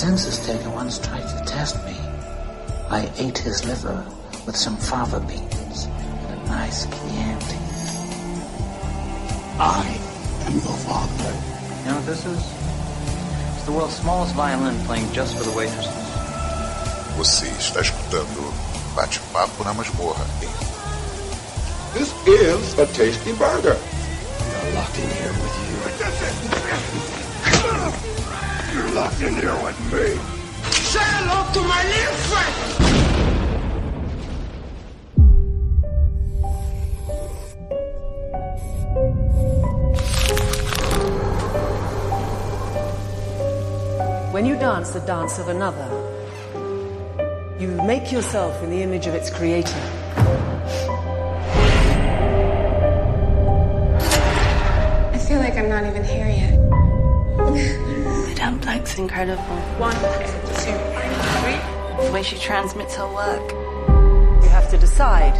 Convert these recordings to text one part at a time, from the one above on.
census taker once tried to test me. I ate his liver with some fava beans and a nice Chianti. I am your father. You know what this is? It's the world's smallest violin playing just for the waitresses. Você está escutando Bate-Papo na Masmorra. This is a tasty burger. I'm locked in here with you. You're locked in here with me. Say hello to my little friend. When you dance the dance of another, you make yourself in the image of its creator. I feel like I'm not even here yet. Madame incredible. One, two, three. The way she transmits her work. You have to decide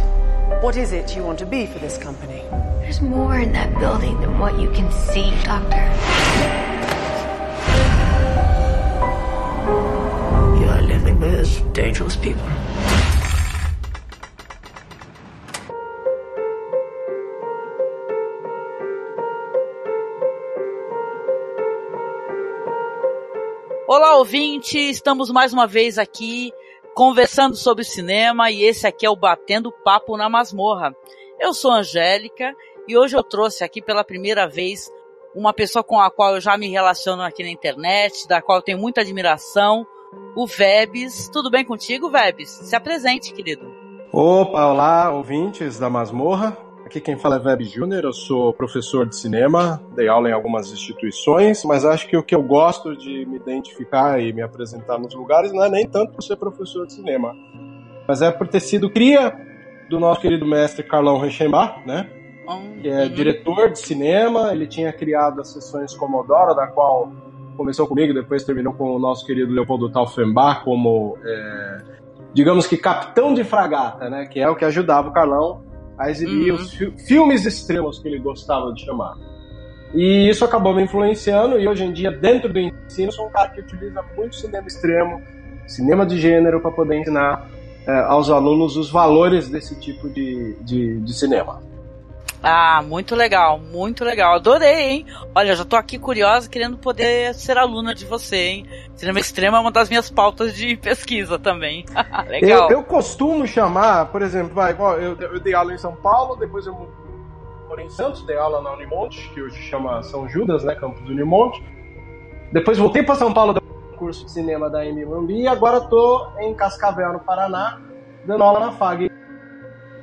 what is it you want to be for this company. There's more in that building than what you can see, Doctor. You are living with dangerous people. Ouvinte! Estamos mais uma vez aqui conversando sobre cinema e esse aqui é o Batendo Papo na Masmorra. Eu sou Angélica e hoje eu trouxe aqui pela primeira vez uma pessoa com a qual eu já me relaciono aqui na internet, da qual eu tenho muita admiração, o Vebs. Tudo bem contigo, Vebs? Se apresente, querido. Opa, olá, ouvintes da Masmorra. Aqui quem fala é Web Júnior, eu sou professor de cinema, dei aula em algumas instituições, mas acho que o que eu gosto de me identificar e me apresentar nos lugares não é nem tanto por ser professor de cinema, mas é por ter sido cria do nosso querido mestre Carlão Reichenbach, né? Que é diretor de cinema, ele tinha criado as sessões Comodoro, da qual começou comigo, depois terminou com o nosso querido Leopoldo Taufenbach como, é, digamos que capitão de fragata, né? Que é o que ajudava o Carlão a exibir os fi filmes extremos que ele gostava de chamar. E isso acabou me influenciando, e hoje em dia, dentro do ensino, sou um cara que utiliza muito cinema extremo, cinema de gênero, para poder ensinar é, aos alunos os valores desse tipo de, de, de cinema. Ah, muito legal, muito legal. Adorei, hein? Olha, já tô aqui curiosa, querendo poder ser aluna de você, hein? Cinema extremo é uma das minhas pautas de pesquisa também. legal. Eu, eu, costumo chamar, por exemplo, vai, eu, eu dei aula em São Paulo, depois eu morei em Santos, dei aula na Unimonte, que hoje chama São Judas, né? Campus Unimonte. Depois voltei para São Paulo, dei curso de cinema da M. E agora tô em Cascavel, no Paraná, dando aula na FAG.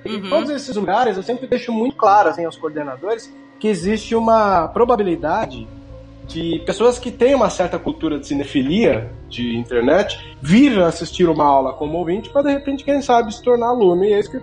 Em uhum. todos esses lugares, eu sempre deixo muito claro assim, aos coordenadores que existe uma probabilidade de pessoas que têm uma certa cultura de cinefilia de internet vir assistir uma aula como ouvinte para de repente, quem sabe, se tornar aluno. E é isso que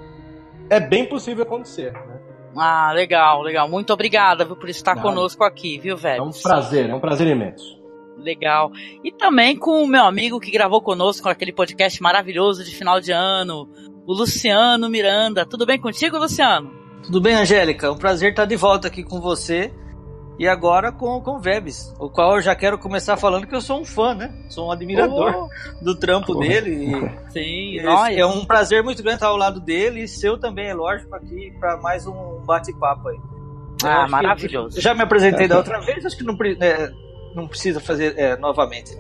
é bem possível acontecer. Né? Ah, legal, legal. Muito obrigada por estar conosco aqui, viu, velho? É um prazer, é um prazer imenso. Legal. E também com o meu amigo que gravou conosco aquele podcast maravilhoso de final de ano, o Luciano Miranda. Tudo bem contigo, Luciano? Tudo bem, Angélica. Um prazer estar de volta aqui com você. E agora com, com o Vebs, o qual eu já quero começar falando que eu sou um fã, né? Sou um admirador oh. do trampo oh. dele. E Sim, é, é um prazer muito grande estar ao lado dele e seu também, é lógico, aqui para mais um bate-papo aí. Ah, maravilhoso. já me apresentei da outra vez, acho que não, é, não precisa fazer é, novamente.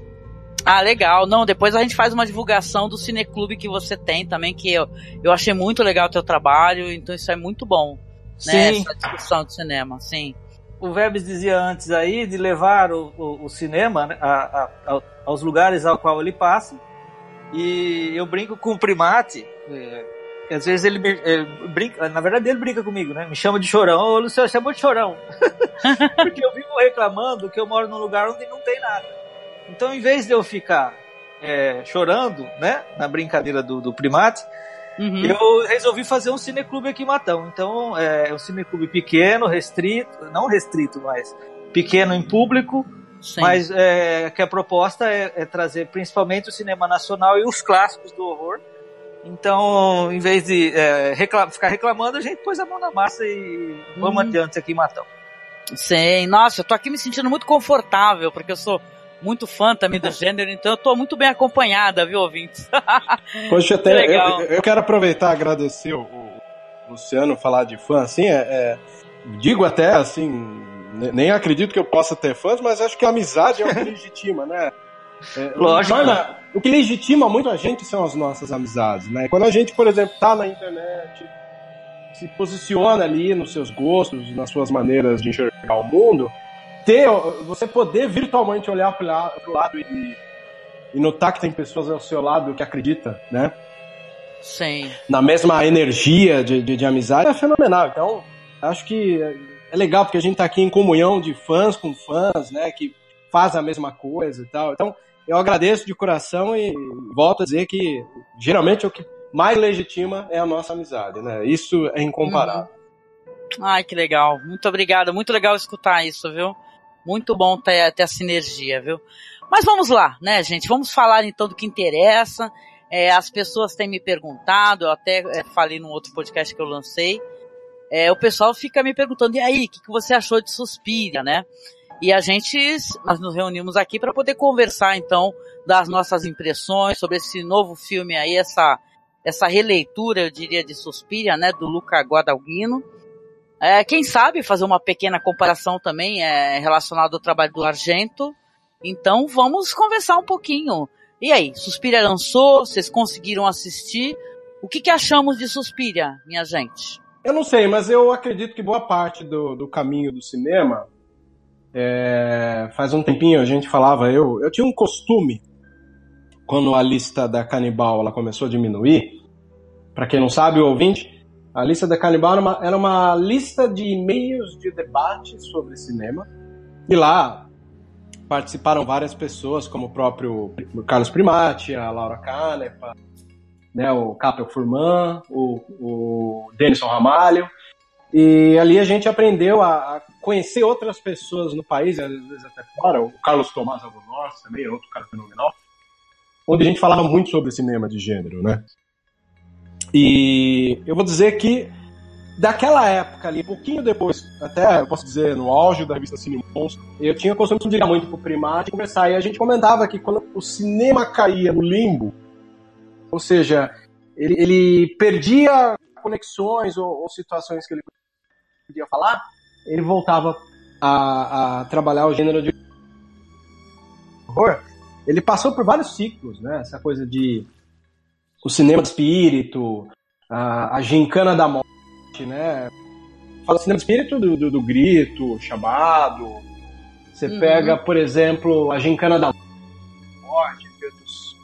Ah, legal. Não, depois a gente faz uma divulgação do cineclube que você tem também, que eu, eu achei muito legal o teu trabalho, então isso é muito bom. Né? Sim. Essa discussão de cinema, sim. O Vebs dizia antes aí de levar o, o, o cinema né, a, a, a, aos lugares ao qual ele passa. E eu brinco com o primate. É, às vezes ele, ele, brinca, na verdade ele brinca comigo, né? Me chama de chorão. Ô Luciano, chamou de chorão. Porque eu vivo reclamando que eu moro num lugar onde não tem nada. Então, em vez de eu ficar é, chorando, né, na brincadeira do, do primate, uhum. eu resolvi fazer um cineclube aqui em Matão. Então, é, é um cineclube pequeno, restrito, não restrito, mas pequeno em público, Sim. mas é, que a proposta é, é, trazer principalmente o cinema nacional e os clássicos do horror. Então, em vez de é, reclam ficar reclamando, a gente pôs a mão na massa e vamos uhum. adiante aqui em Matão. Sim, nossa, eu tô aqui me sentindo muito confortável, porque eu sou muito fã também do gênero, então eu tô muito bem acompanhada, viu, ouvintes? Poxa, até eu, eu, quero aproveitar e agradecer o, o, Luciano falar de fã, assim, é, é, digo até assim, nem acredito que eu possa ter fãs, mas acho que a amizade é o que legitima, né? É, Lógico. Torna, o que legitima muito a gente são as nossas amizades, né? Quando a gente, por exemplo, tá na internet, se posiciona ali nos seus gostos, nas suas maneiras de enxergar o mundo, ter, você poder virtualmente olhar para o lado e, e notar que tem pessoas ao seu lado que acredita, né? Sim. Na mesma energia de, de, de amizade é fenomenal. Então, acho que é legal porque a gente tá aqui em comunhão de fãs com fãs, né? Que faz a mesma coisa e tal. Então, eu agradeço de coração e volto a dizer que geralmente o que mais legitima é a nossa amizade, né? Isso é incomparável. Uhum. Ai, que legal. Muito obrigado. Muito legal escutar isso, viu? Muito bom ter, ter a sinergia, viu? Mas vamos lá, né, gente? Vamos falar então do que interessa. É, as pessoas têm me perguntado, eu até é, falei num outro podcast que eu lancei. É, o pessoal fica me perguntando, e aí, o que, que você achou de Suspira, né? E a gente, nós nos reunimos aqui para poder conversar então das nossas impressões sobre esse novo filme aí, essa, essa releitura, eu diria, de Suspiria, né, do Luca Guadagnino. É, quem sabe fazer uma pequena comparação também é, relacionada ao trabalho do Argento. Então vamos conversar um pouquinho. E aí, Suspiria lançou, vocês conseguiram assistir? O que, que achamos de Suspiria, minha gente? Eu não sei, mas eu acredito que boa parte do, do caminho do cinema, é, faz um tempinho a gente falava, eu, eu tinha um costume, quando a lista da Canibal ela começou a diminuir, para quem não sabe, o ouvinte, a lista da Canibal era uma, era uma lista de e-mails de debate sobre cinema. E lá participaram várias pessoas, como o próprio Carlos Primati, a Laura Canepa, né, o Capel Furman, o, o Denison Ramalho. E ali a gente aprendeu a, a, conhecer outras pessoas no país, às vezes até fora. O Carlos Tomás Albornoz também é outro cara fenomenal. Onde a gente falava muito sobre cinema de gênero, né? E eu vou dizer que daquela época ali, pouquinho depois, até eu posso dizer no auge da revista Cine Monstro, eu tinha costume de ligar muito pro Primate e conversar. E a gente comentava que quando o cinema caía no limbo, ou seja, ele, ele perdia conexões ou, ou, situações que ele podia falar, ele voltava a, a trabalhar o gênero de horror. Ele passou por vários ciclos, né? Essa coisa de o cinema do espírito, a, a gincana da morte, né? Fala cinema do espírito do, do, do grito, chamado. Você uhum. pega, por exemplo, a gincana da morte, outros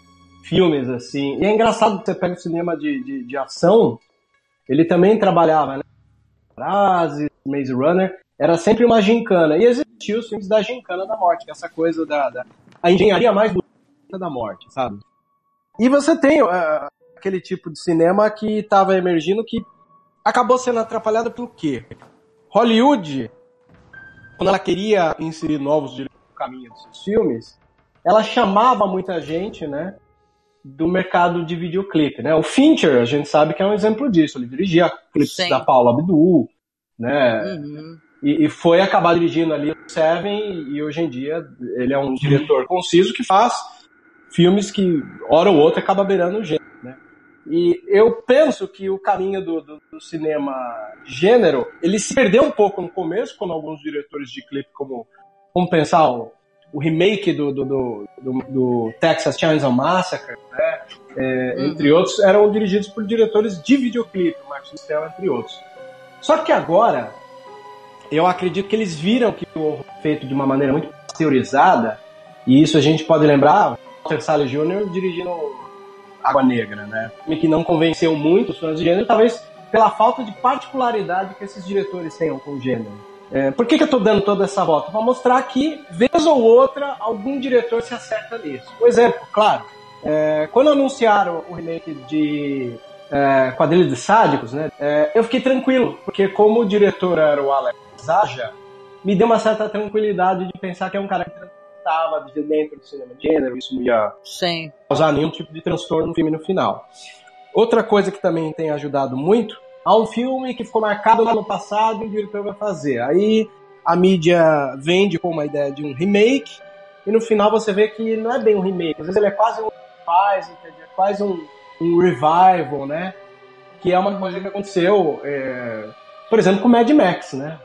filmes assim. E é engraçado que você pega o cinema de, de, de ação, ele também trabalhava, né? Frases, Maze Runner, era sempre uma gincana. E existiam os filmes da gincana da morte, que é essa coisa da, da a engenharia mais do da morte, sabe? E você tem uh, aquele tipo de cinema que estava emergindo que acabou sendo atrapalhado pelo quê? Hollywood, quando ela queria inserir novos direitos no caminho dos seus filmes, ela chamava muita gente, né, do mercado de videoclipe, né? O Fincher, a gente sabe que é um exemplo disso. Ele dirigia clipes Sim. da Paula Abdul, né? Uhum. E, e, foi acabar dirigindo ali o Seven e hoje em dia ele é um diretor conciso que faz filmes que, hora ou outra, acaba beirando o gênero, né? E eu penso que o caminho do, do, do, cinema gênero, ele se perdeu um pouco no começo, quando alguns diretores de clipe, como, como pensar o, o remake do, do, do, do, Texas Chainsaw Massacre, né? É, uhum. entre outros, eram dirigidos por diretores de videoclipe, Martin Stell, entre outros. Só que agora, eu acredito que eles viram que o feito de uma maneira muito teorizada, e isso a gente pode lembrar, Walter Salles Jr. dirigindo Água Negra, né? E que não convenceu muito os fãs de gênero, talvez pela falta de particularidade que esses diretores tenham com o gênero. É, por que, que eu estou dando toda essa volta? Para mostrar que, vez ou outra, algum diretor se acerta nisso. Um exemplo, claro, é, quando anunciaram o remake de é, Quadrilha de Sádicos, né, é, eu fiquei tranquilo, porque como o diretor era o Alex Zaja, me deu uma certa tranquilidade de pensar que é um cara que estava dentro do cinema de gênero, isso não ia Sim. causar nenhum tipo de transtorno no filme no final. Outra coisa que também tem ajudado muito, há um filme que ficou marcado lá no passado e o diretor vai fazer. Aí a mídia vende com uma ideia de um remake, e no final você vê que não é bem um remake, às vezes ele é quase um faz, é quase um, um revival, né? Que é uma coisa que aconteceu, é, por exemplo, com Mad Max, né?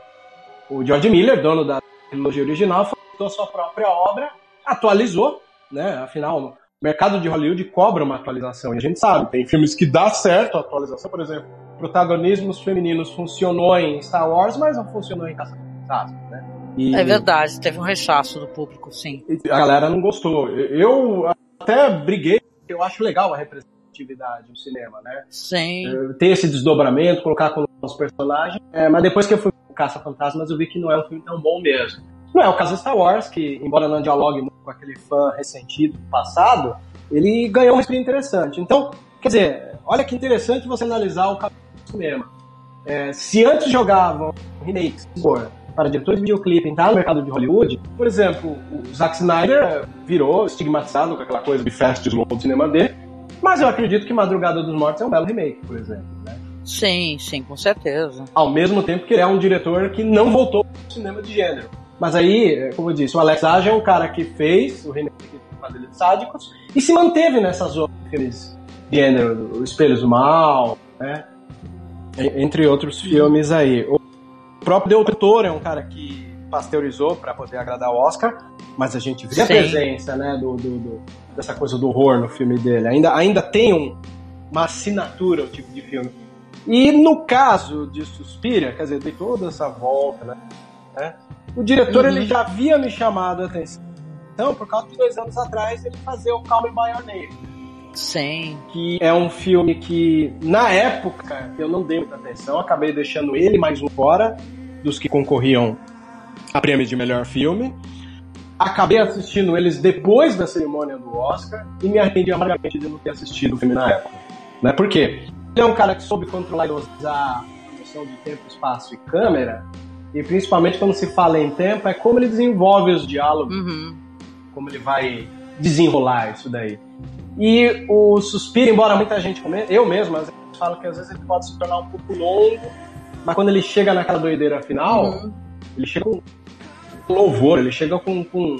O George Miller, dono da trilogia original, fez sua própria obra, atualizou, né? Afinal, o mercado de Hollywood cobra uma atualização. E a gente sabe, tem filmes que dá certo a atualização, por exemplo, protagonismos femininos funcionou em Star Wars, mas não funcionou em Caça Fantasmas, né? E... É verdade, teve um rechaço do público, sim. A galera não gostou. Eu até briguei, eu acho legal a representatividade no cinema, né? Sim. Ter esse desdobramento, colocar com os personagens. É, mas depois que eu fui Caça Fantasmas, eu vi que não é um filme tão bom mesmo. Não é o caso de Star Wars, que, embora não dialogue muito com aquele fã ressentido do passado, ele ganhou uma experiência interessante. Então, quer dizer, olha que interessante você analisar o capítulo do cinema. É, se antes jogavam remakes para diretores de videoclipe entrar no mercado de Hollywood, por exemplo, o Zack Snyder virou estigmatizado com aquela coisa de fast slow do cinema dele, mas eu acredito que Madrugada dos Mortos é um belo remake, por exemplo. Né? Sim, sim, com certeza. Ao mesmo tempo que ele é um diretor que não voltou para o cinema de gênero. Mas aí, como eu disse, o Alex Age é um cara que fez o remake de Padilha de Sádicos e se manteve nessas outras gênero, o Espelhos do Mal, né? Entre outros filmes aí. O próprio Del Toro é um cara que pasteurizou para poder agradar o Oscar, mas a gente vê Sim. a presença, né, do, do, do, dessa coisa do horror no filme dele. Ainda, ainda tem um, uma assinatura o tipo de filme. E no caso de Suspira, quer dizer, tem toda essa volta, né? né o diretor uhum. ele já havia me chamado a atenção por causa de dois anos atrás ele fazer o Call Me By Your Name. Sim. Que é um filme que, na época, eu não dei muita atenção, acabei deixando ele mais um fora dos que concorriam a prêmio de melhor filme. Acabei assistindo eles depois da cerimônia do Oscar e me arrependi amargamente de não ter assistido o filme na época. Né? Por quê? Ele é um cara que soube controlar e usar a noção de tempo, espaço e câmera e principalmente quando se fala em tempo, é como ele desenvolve os diálogos, uhum. como ele vai desenrolar isso daí. E o Suspiro, embora muita gente comente, eu mesmo, às vezes falo que às vezes ele pode se tornar um pouco longo, mas quando ele chega naquela doideira final, uhum. Ele chega com louvor, ele chega com, com,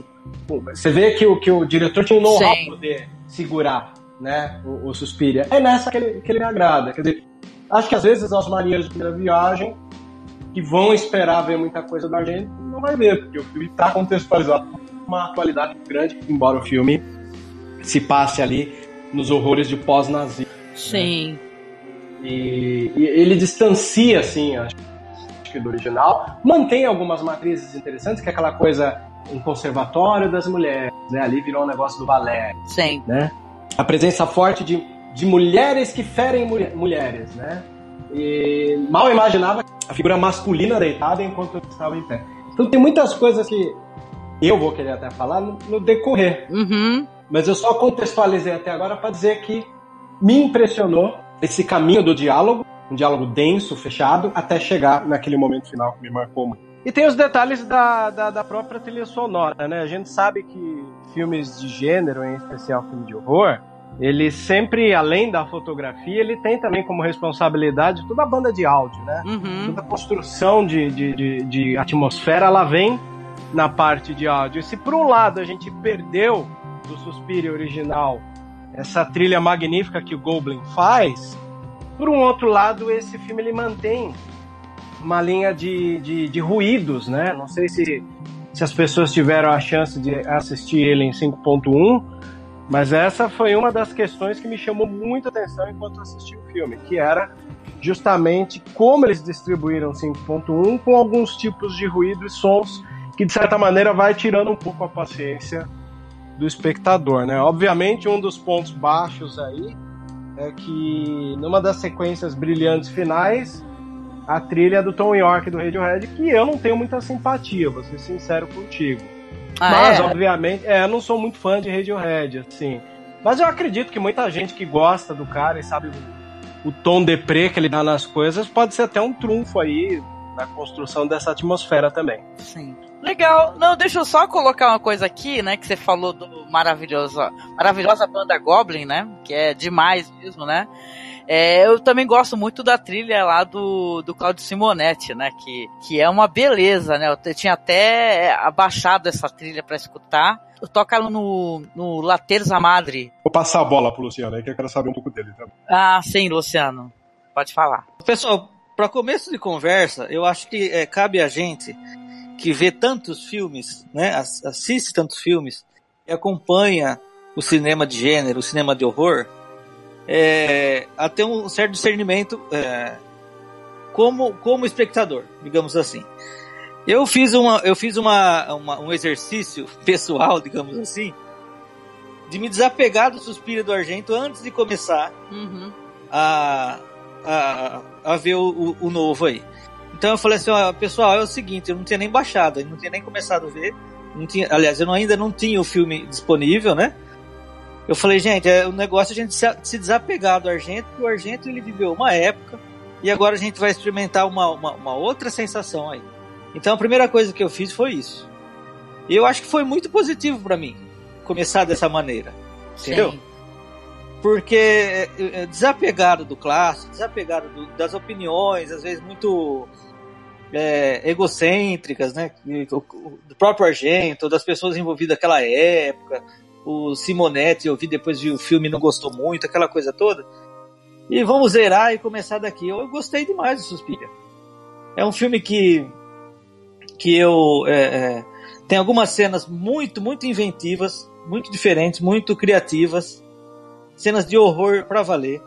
com, Você vê que o, que o diretor tinha um know-how pra poder segurar né, o, o Suspiria. É nessa que ele, que ele me agrada. Quer dizer, acho que às vezes os marinheiros de primeira viagem que vão esperar ver muita coisa da gente, não vai ver, porque o filme está contextualizado com uma atualidade grande, embora o filme se passe ali nos horrores de pós-nazismo. Sim. Né? E, e, ele distancia, assim, acho que do original, mantém algumas matrizes interessantes, que é aquela coisa um conservatório das mulheres, né? Ali virou um negócio do balé. Sim. Né? A presença forte de, de mulheres que ferem mulher, mulheres, né? E mal imaginava a figura masculina deitada enquanto eu estava em pé. Então tem muitas coisas que eu vou querer até falar no, no decorrer. Uhum. Mas eu só contextualizei até agora para dizer que me impressionou esse caminho do diálogo, um diálogo denso, fechado, até chegar naquele momento final que me marcou muito. E tem os detalhes da, da, da, própria trilha sonora, né? A gente sabe que filmes de gênero, em especial filme de horror, ele sempre, além da fotografia, ele tem também como responsabilidade toda a banda de áudio, né? Uhum. Toda a construção de, de, de, de, atmosfera, ela vem na parte de áudio. E se por um lado a gente perdeu do Suspiria original essa trilha magnífica que o Goblin faz, por um outro lado, esse filme ele mantém uma linha de, de, de ruídos, né? Não sei se, se as pessoas tiveram a chance de assistir ele em 5.1, mas essa foi uma das questões que me chamou muita atenção enquanto assisti o filme, que era justamente como eles distribuíram 5.1 com alguns tipos de ruído e sons que de certa maneira vai tirando um pouco a paciência do espectador, né? Obviamente um dos pontos baixos aí é que numa das sequências brilhantes finais a trilha do Tom York do Radiohead que eu não tenho muita simpatia, vou ser sincero contigo. Ah, Mas, é? obviamente, é, eu não sou muito fã de Radiohead, assim. Mas eu acredito que muita gente que gosta do cara e sabe o, o tom deprê que ele dá nas coisas pode ser até um trunfo aí na construção dessa atmosfera também. Sim. Legal. Não, deixa eu só colocar uma coisa aqui, né? Que você falou do maravilhosa, maravilhosa banda Goblin, né? Que é demais mesmo, né? É, eu também gosto muito da trilha lá do, do Claudio Simonetti, né? Que, que é uma beleza, né? Eu tinha até abaixado essa trilha para escutar. Toca no, no La Terza Madre. Vou passar a bola pro Luciano aí, que eu quero saber um pouco dele também. Ah, sim, Luciano. Pode falar. Pessoal, para começo de conversa, eu acho que é, cabe a gente que vê tantos filmes, né? Assiste tantos filmes e acompanha o cinema de gênero, o cinema de horror, é, a ter um certo discernimento é, como, como espectador, digamos assim. Eu fiz, uma, eu fiz uma, uma, um exercício pessoal, digamos assim, de me desapegar do Suspiro do Argento antes de começar uhum. a, a, a ver o, o, o, novo aí. Então eu falei assim, ó, pessoal, é o seguinte, eu não tinha nem baixado, eu não tinha nem começado a ver, não tinha, aliás, eu não, ainda não tinha o filme disponível, né? Eu falei, gente, é o negócio é a gente se desapegar do Argento, porque o Argento ele viveu uma época e agora a gente vai experimentar uma, uma, uma outra sensação aí. Então a primeira coisa que eu fiz foi isso. E eu acho que foi muito positivo para mim começar dessa maneira. Entendeu? Sim. Porque é, é, desapegado do clássico, desapegado do, das opiniões, às vezes muito é, egocêntricas, né? Do, próprio Argento, das pessoas envolvidas naquela época, o Simonetti, eu vi depois vi o filme não gostou muito, aquela coisa toda. E vamos zerar e começar daqui. Eu, eu gostei demais do Suspira. É um filme que que eu é, é, tem algumas cenas muito muito inventivas, muito diferentes, muito criativas, cenas de horror para valer.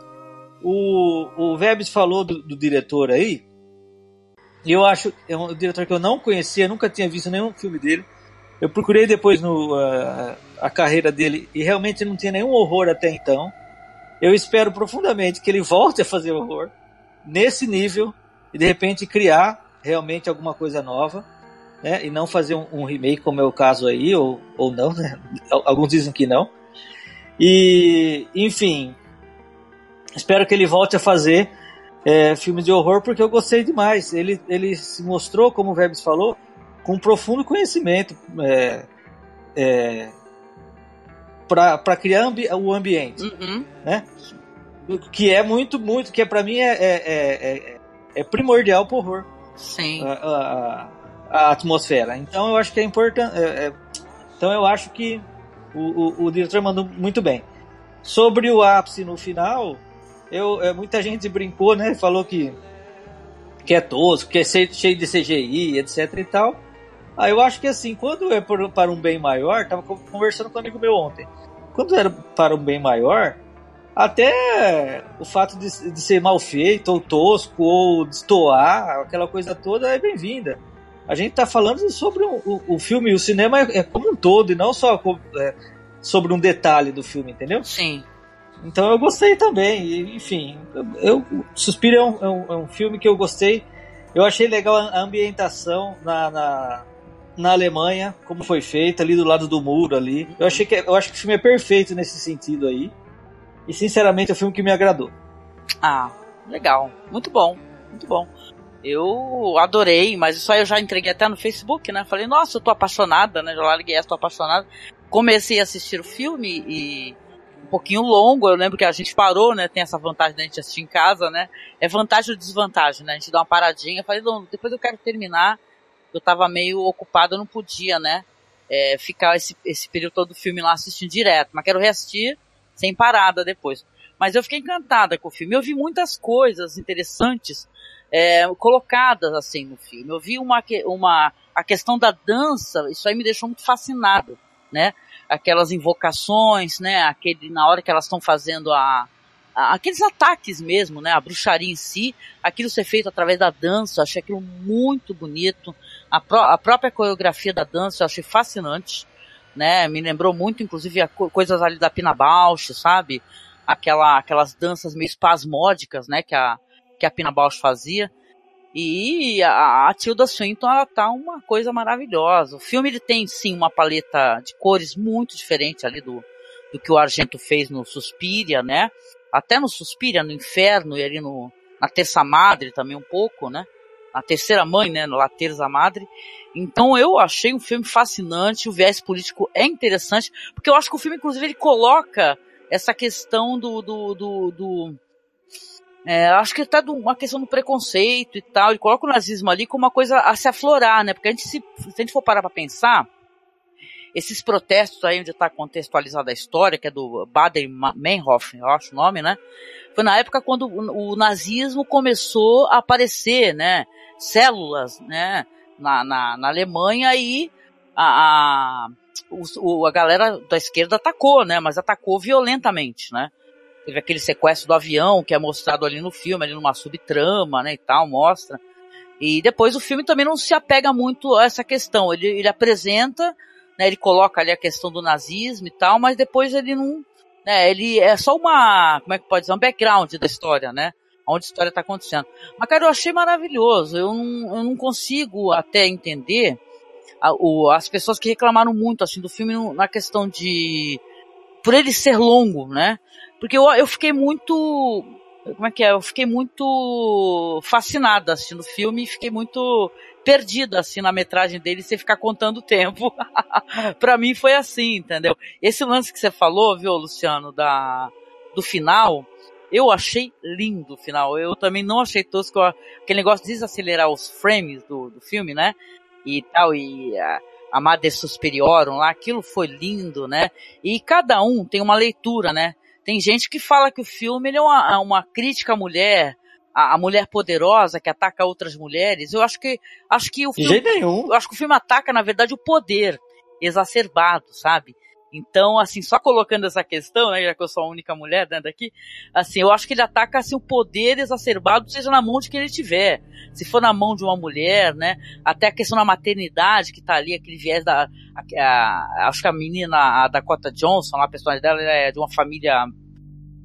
O o Vebs falou do, do diretor aí. E eu acho é um diretor que eu não conhecia, nunca tinha visto nenhum filme dele. Eu procurei depois no, uh, a carreira dele e realmente não tinha nenhum horror até então. Eu espero profundamente que ele volte a fazer horror nesse nível e de repente criar realmente alguma coisa nova, né? E não fazer um, um remake como é o caso aí ou, ou não, né? Alguns dizem que não. E enfim, espero que ele volte a fazer é, filmes de horror porque eu gostei demais. Ele ele se mostrou, como o Vebs falou, com um profundo conhecimento é, é, para criar ambi o ambiente, uhum. né? Que é muito, muito, que é, para mim é, é, é, é primordial pro horror. Sim. A, a, a, atmosfera. Então eu acho que é importante. Então eu acho que o, o, o, diretor mandou muito bem. Sobre o ápice no final, eu, é, muita gente brincou, né? Falou que, que é tosco, que é cheio de CGI, etc e tal. Ah, eu acho que assim, quando é por, para um bem maior, tava conversando com um amigo meu ontem. Quando era para um bem maior, até o fato de, de ser mal feito, ou tosco, ou destoar, aquela coisa toda é bem-vinda. A gente está falando sobre o, o, o, filme, o cinema é, é, como um todo, e não só é, sobre um detalhe do filme, entendeu? Sim. Então eu gostei também, e, enfim. Eu, eu Suspiro é um, é um, é um, filme que eu gostei. Eu achei legal a ambientação na, na na Alemanha, como foi feito, ali do lado do muro ali. Eu achei que eu acho que o filme é perfeito nesse sentido aí. E sinceramente é um filme que me agradou. Ah, legal. Muito bom. Muito bom. Eu adorei, mas isso aí eu já entreguei até no Facebook, né? Falei, nossa, eu tô apaixonada, né? Já larguei essa, tô apaixonada. Comecei a assistir o filme e um pouquinho longo, eu lembro que a gente parou, né? Tem essa vantagem da gente assistir em casa, né? É vantagem ou desvantagem, né? A gente dá uma paradinha, falei, não, depois eu quero terminar eu tava meio ocupado, eu não podia, né? É, ficar esse, esse período todo do filme lá assistindo direto, mas quero reassistir sem parada depois. Mas eu fiquei encantada com o filme. Eu vi muitas coisas interessantes é, colocadas assim no filme. Eu vi uma, uma a questão da dança, isso aí me deixou muito fascinado, né? Aquelas invocações, né? Aquele na hora que elas estão fazendo a aqueles ataques mesmo, né? A bruxaria em si, aquilo ser feito através da dança, eu achei aquilo muito bonito. A, a própria coreografia da dança eu achei fascinante, né? Me lembrou muito, inclusive, a co coisas ali da Pina Bausch, sabe? Aquela, aquelas danças meio espasmódicas, né? Que a, que a Pina Bausch fazia. E a, a Tilda Swinton, ela tá uma coisa maravilhosa. O filme, ele tem, sim, uma paleta de cores muito diferente ali do, do que o Argento fez no Suspiria, né? até no Suspiria, no Inferno e ali no, na Terça Madre também um pouco, né? Na Terceira Mãe, né? No La Terza Madre. Então eu achei um filme fascinante, o viés político é interessante, porque eu acho que o filme, inclusive, ele coloca essa questão do, do, do, do É, acho que tá uma questão do preconceito e tal. Ele coloca o nazismo ali como uma coisa a se aflorar, né? Porque a gente, se, se a gente for parar pra pensar, esses protestos aí onde está contextualizada a história, que é do Baden-Meinhof, eu acho o nome, né? Foi na época quando o, o nazismo começou a aparecer, né? Células, né? Na, na, na Alemanha e a, a, o, a galera da esquerda atacou, né? Mas atacou violentamente, né? Teve aquele sequestro do avião que é mostrado ali no filme, ali numa subtrama, né, e tal, mostra. E depois o filme também não se apega muito a essa questão. Ele, ele apresenta, né, ele coloca ali a questão do nazismo e tal, mas depois ele não, né, ele é só uma, como é que pode dizer, um background da história, né? Onde a história está acontecendo. Mas, cara, eu achei maravilhoso. Eu não, eu não consigo até entender a, o, as pessoas que reclamaram muito, assim, do filme na questão de, por ele ser longo, né? Porque eu, eu fiquei muito. Como é que é? Eu fiquei muito fascinada assistindo o filme e fiquei muito perdida assim na metragem dele sem ficar contando o tempo. pra mim foi assim, entendeu? Esse lance que você falou, viu, Luciano, da, do final, eu achei lindo o final. Eu também não achei tosco aquele negócio de desacelerar os frames do, do filme, né? E tal, e a, a Madre Superiorum lá, aquilo foi lindo, né? E cada um tem uma leitura, né? Tem gente que fala que o filme é uma, uma crítica à mulher, a, a, mulher poderosa que ataca outras mulheres. Eu acho que acho que o filme, De jeito nenhum. Eu acho que o filme ataca na verdade o poder exacerbado, sabe? Então, assim, só colocando essa questão, né, já que eu sou a única mulher né, daqui, assim, eu acho que ele ataca assim o poder exacerbado, seja na mão de quem ele tiver. Se for na mão de uma mulher, né, até a questão da maternidade que tá ali, aquele viés da, a, a, acho que a menina, a Dakota Johnson, a personagem dela é de uma família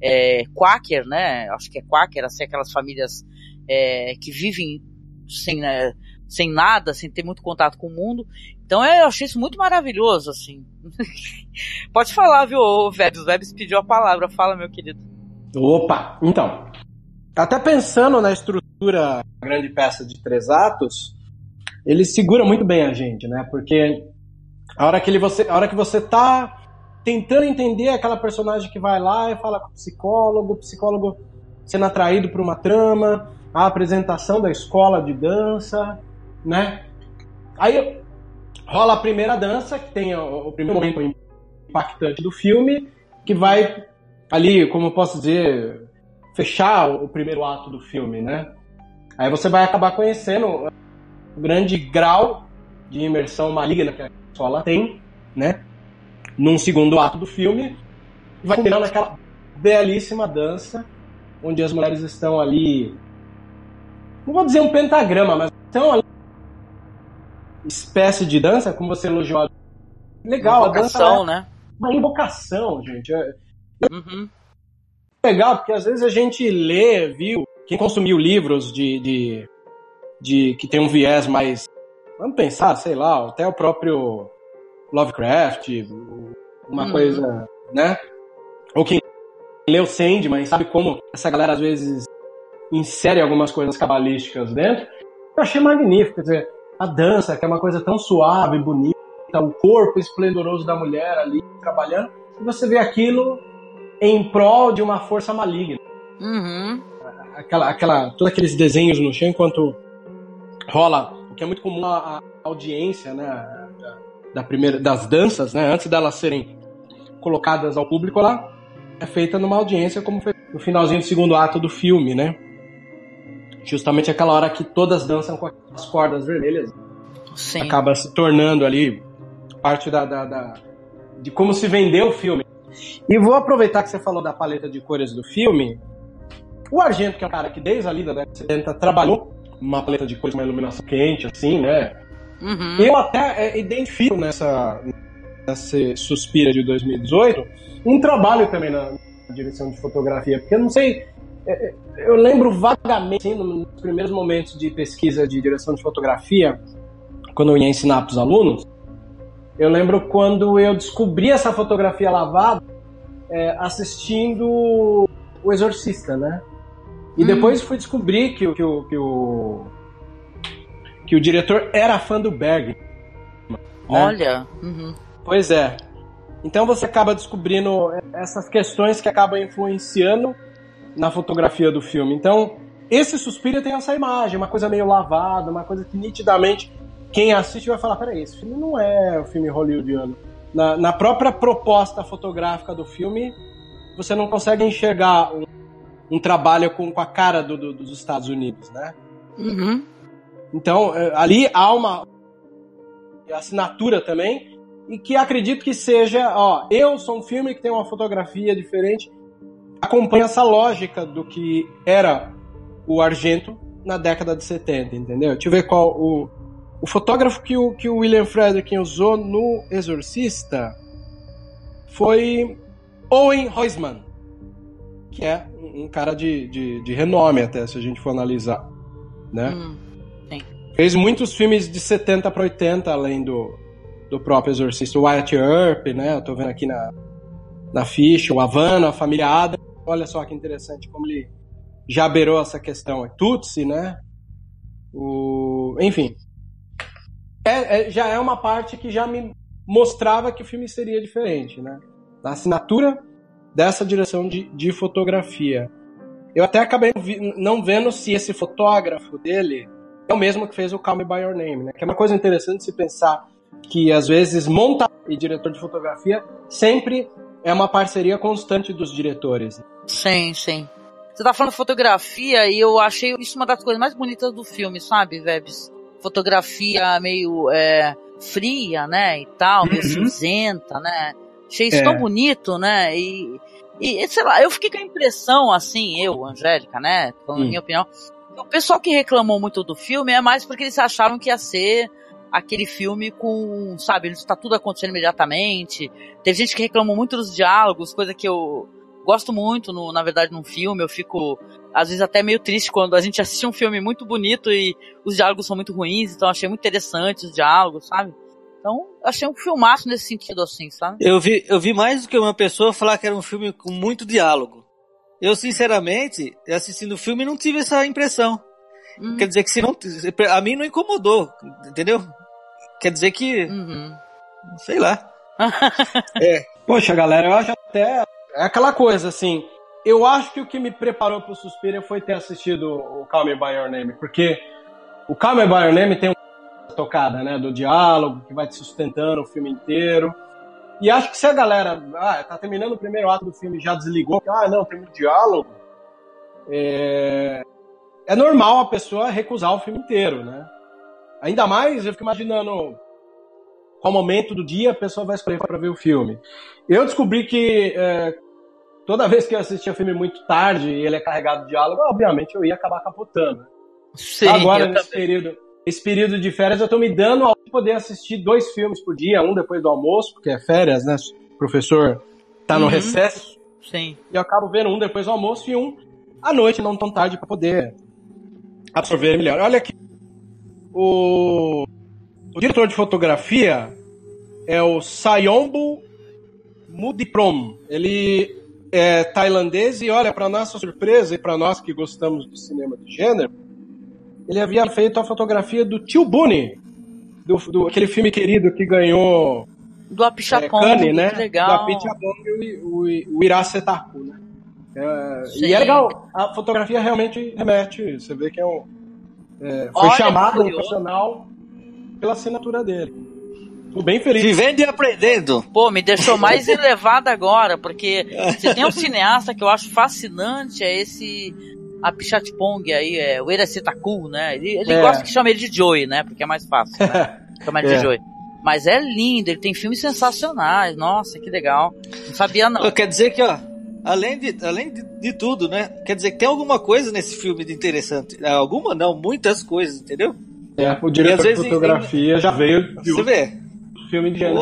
é, quaker, né, acho que é quaker, assim, aquelas famílias é, que vivem sem, né, sem nada, sem ter muito contato com o mundo. Então eu achei isso muito maravilhoso, assim. Pode falar, viu, Vebs? O Vebs pediu a palavra. Fala, meu querido. Opa! Então, até pensando na estrutura da grande peça de três atos, ele segura muito bem a gente, né? Porque a hora que, ele, você, a hora que você tá tentando entender aquela personagem que vai lá e fala com o psicólogo, o psicólogo sendo atraído por uma trama, a apresentação da escola de dança, né? Aí rola a primeira dança, que tem o, o primeiro momento impactante do filme, que vai ali, como eu posso dizer, fechar o primeiro ato do filme, né? Aí você vai acabar conhecendo o grande grau de imersão maligna que a escola tem, né? Num segundo ato do filme, e vai terminar naquela belíssima dança, onde as mulheres estão ali. Não vou dizer um pentagrama, mas estão ali espécie de dança, como você elogiou. Legal, a dança. É né? Uma invocação, gente. É uhum. legal, porque às vezes a gente lê, viu? Quem consumiu livros de, de, de que tem um viés mais. Vamos pensar, sei lá, até o próprio Lovecraft, uma uhum. coisa, né? Ou quem leu Sandman sabe como essa galera às vezes insere algumas coisas cabalísticas dentro. Eu achei magnífico, quer dizer, a dança, que é uma coisa tão suave, bonita, o corpo esplendoroso da mulher ali trabalhando, e você vê aquilo em prol de uma força maligna. Uhum. Aquela, aquela, todos aqueles desenhos no chão enquanto rola, o que é muito comum a, a audiência, né, da, da, primeira, das danças, né, antes delas serem colocadas ao público lá, é feita numa audiência como foi no finalzinho do segundo ato do filme, né? justamente aquela hora que todas dançam com as cordas vermelhas. Sim. Acaba se tornando ali parte da, da, da, de como se vendeu o filme. E vou aproveitar que você falou da paleta de cores do filme. O Argento, que é um cara que desde a lida da 70 trabalhou uma paleta de cores, uma iluminação quente, assim, né? Uhum. Eu até é, identifico nessa, nessa Suspira de 2018 um trabalho também na direção de fotografia, porque eu não sei eu lembro vagamente, assim, nos primeiros momentos de pesquisa de direção de fotografia, quando eu ia ensinar para os alunos, eu lembro quando eu descobri essa fotografia lavada é, assistindo O Exorcista, né? E hum. depois fui descobrir que, que, que, que, o, que o diretor era fã do Berg. Né? Olha! Uhum. Pois é. Então você acaba descobrindo essas questões que acabam influenciando na fotografia do filme. Então, esse Suspira tem essa imagem, uma coisa meio lavada, uma coisa que nitidamente quem assiste vai falar: peraí, esse filme não é o filme hollywoodiano. Na, na própria proposta fotográfica do filme, você não consegue enxergar um, um trabalho com, com a cara do, do, dos Estados Unidos, né? Uhum. Então, é, ali há uma assinatura também, e que acredito que seja, ó, eu sou um filme que tem uma fotografia diferente, acompanha essa lógica do que era o Argento na década de 70, entendeu? Deixa eu ver qual o, o fotógrafo que o, que o William Frederick usou no Exorcista foi Owen Heusman, que é um cara de, de, de renome até, se a gente for analisar, né? Hum. Fez muitos filmes de 70 para 80, além do, do próprio Exorcista. O Wyatt Earp, né? Eu tô vendo aqui na, na ficha, o Havana, a família Adam. Olha só que interessante como ele já beirou essa questão. É Tutsi, né? O... Enfim. É, é, já é uma parte que já me mostrava que o filme seria diferente, né? A assinatura dessa direção de, de fotografia. Eu até acabei não vendo se esse fotógrafo dele é o mesmo que fez o Call Me By Your Name, né? Que é uma coisa interessante se pensar que às vezes monta e diretor de fotografia sempre é uma parceria constante dos diretores. Sim, sim. Você tá falando fotografia e eu achei isso uma das coisas mais bonitas do filme, sabe, Vebs? Fotografia meio é, fria, né, e tal, meio uhum. cinzenta, né? Achei isso é. tão bonito, né? E, e, sei lá, eu fiquei com a impressão, assim, eu, Angélica, né, falando hum. minha opinião, o pessoal que reclamou muito do filme é mais porque eles acharam que ia ser aquele filme com, sabe, está tudo acontecendo imediatamente. Teve gente que reclamou muito dos diálogos, coisa que eu gosto muito, no, na verdade, num filme. Eu fico, às vezes, até meio triste quando a gente assiste um filme muito bonito e os diálogos são muito ruins, então achei muito interessante os diálogos, sabe? Então, achei um filmaço nesse sentido, assim, sabe? Eu vi, eu vi mais do que uma pessoa falar que era um filme com muito diálogo. Eu, sinceramente, assistindo o filme, não tive essa impressão. Hum. Quer dizer que se não. A mim não incomodou, entendeu? Quer dizer que. Uhum. Sei lá. é. Poxa, galera, eu acho até. É aquela coisa, assim. Eu acho que o que me preparou pro Suspira foi ter assistido o Call Me By Your Name, porque o Call Me By Your Name tem uma tocada, né, do diálogo, que vai te sustentando o filme inteiro. E acho que se a galera ah, tá terminando o primeiro ato do filme e já desligou, ah, não, tem um diálogo, é... é normal a pessoa recusar o filme inteiro, né? Ainda mais, eu fico imaginando qual momento do dia a pessoa vai escolher para ver o filme. Eu descobri que é, toda vez que eu assistia filme muito tarde e ele é carregado de diálogo, obviamente eu ia acabar capotando. Sim, Agora, nesse período, esse período de férias, eu estou me dando ao poder assistir dois filmes por dia, um depois do almoço, porque é férias, né? O professor tá no uhum. recesso. Sim. E eu acabo vendo um depois do almoço e um à noite, não tão tarde, para poder absorver melhor. Olha aqui. O, o diretor de fotografia é o Sayombo Mudiprom. Ele é tailandês e olha, para nossa surpresa e para nós que gostamos de cinema de gênero, ele havia feito a fotografia do Tio Bunny, do, do aquele filme querido que ganhou do Apichapong, é, né? legal. Do Apichapong e o, o, o Iracetaku, né? É, e é legal, a fotografia realmente remete, você vê que é um, é, foi Olha, chamado um profissional pela assinatura dele. Tô bem feliz. Vivendo e aprendendo. Pô, me deixou mais elevado agora, porque se tem um cineasta que eu acho fascinante, é esse Apichatpong aí, é o Eracetaku, né? Ele, ele é. gosta que chame ele de Joey, né? Porque é mais fácil, né? Chamar ele é. de Joey. Mas é lindo, ele tem filmes sensacionais. Nossa, que legal. Não sabia não. Quer dizer que, ó, além de, além de, de, tudo, né? Quer dizer que tem alguma coisa nesse filme de interessante. É, alguma não, muitas coisas, entendeu? É, o diretor de fotografia em... já veio de Você vê? filme de gênero.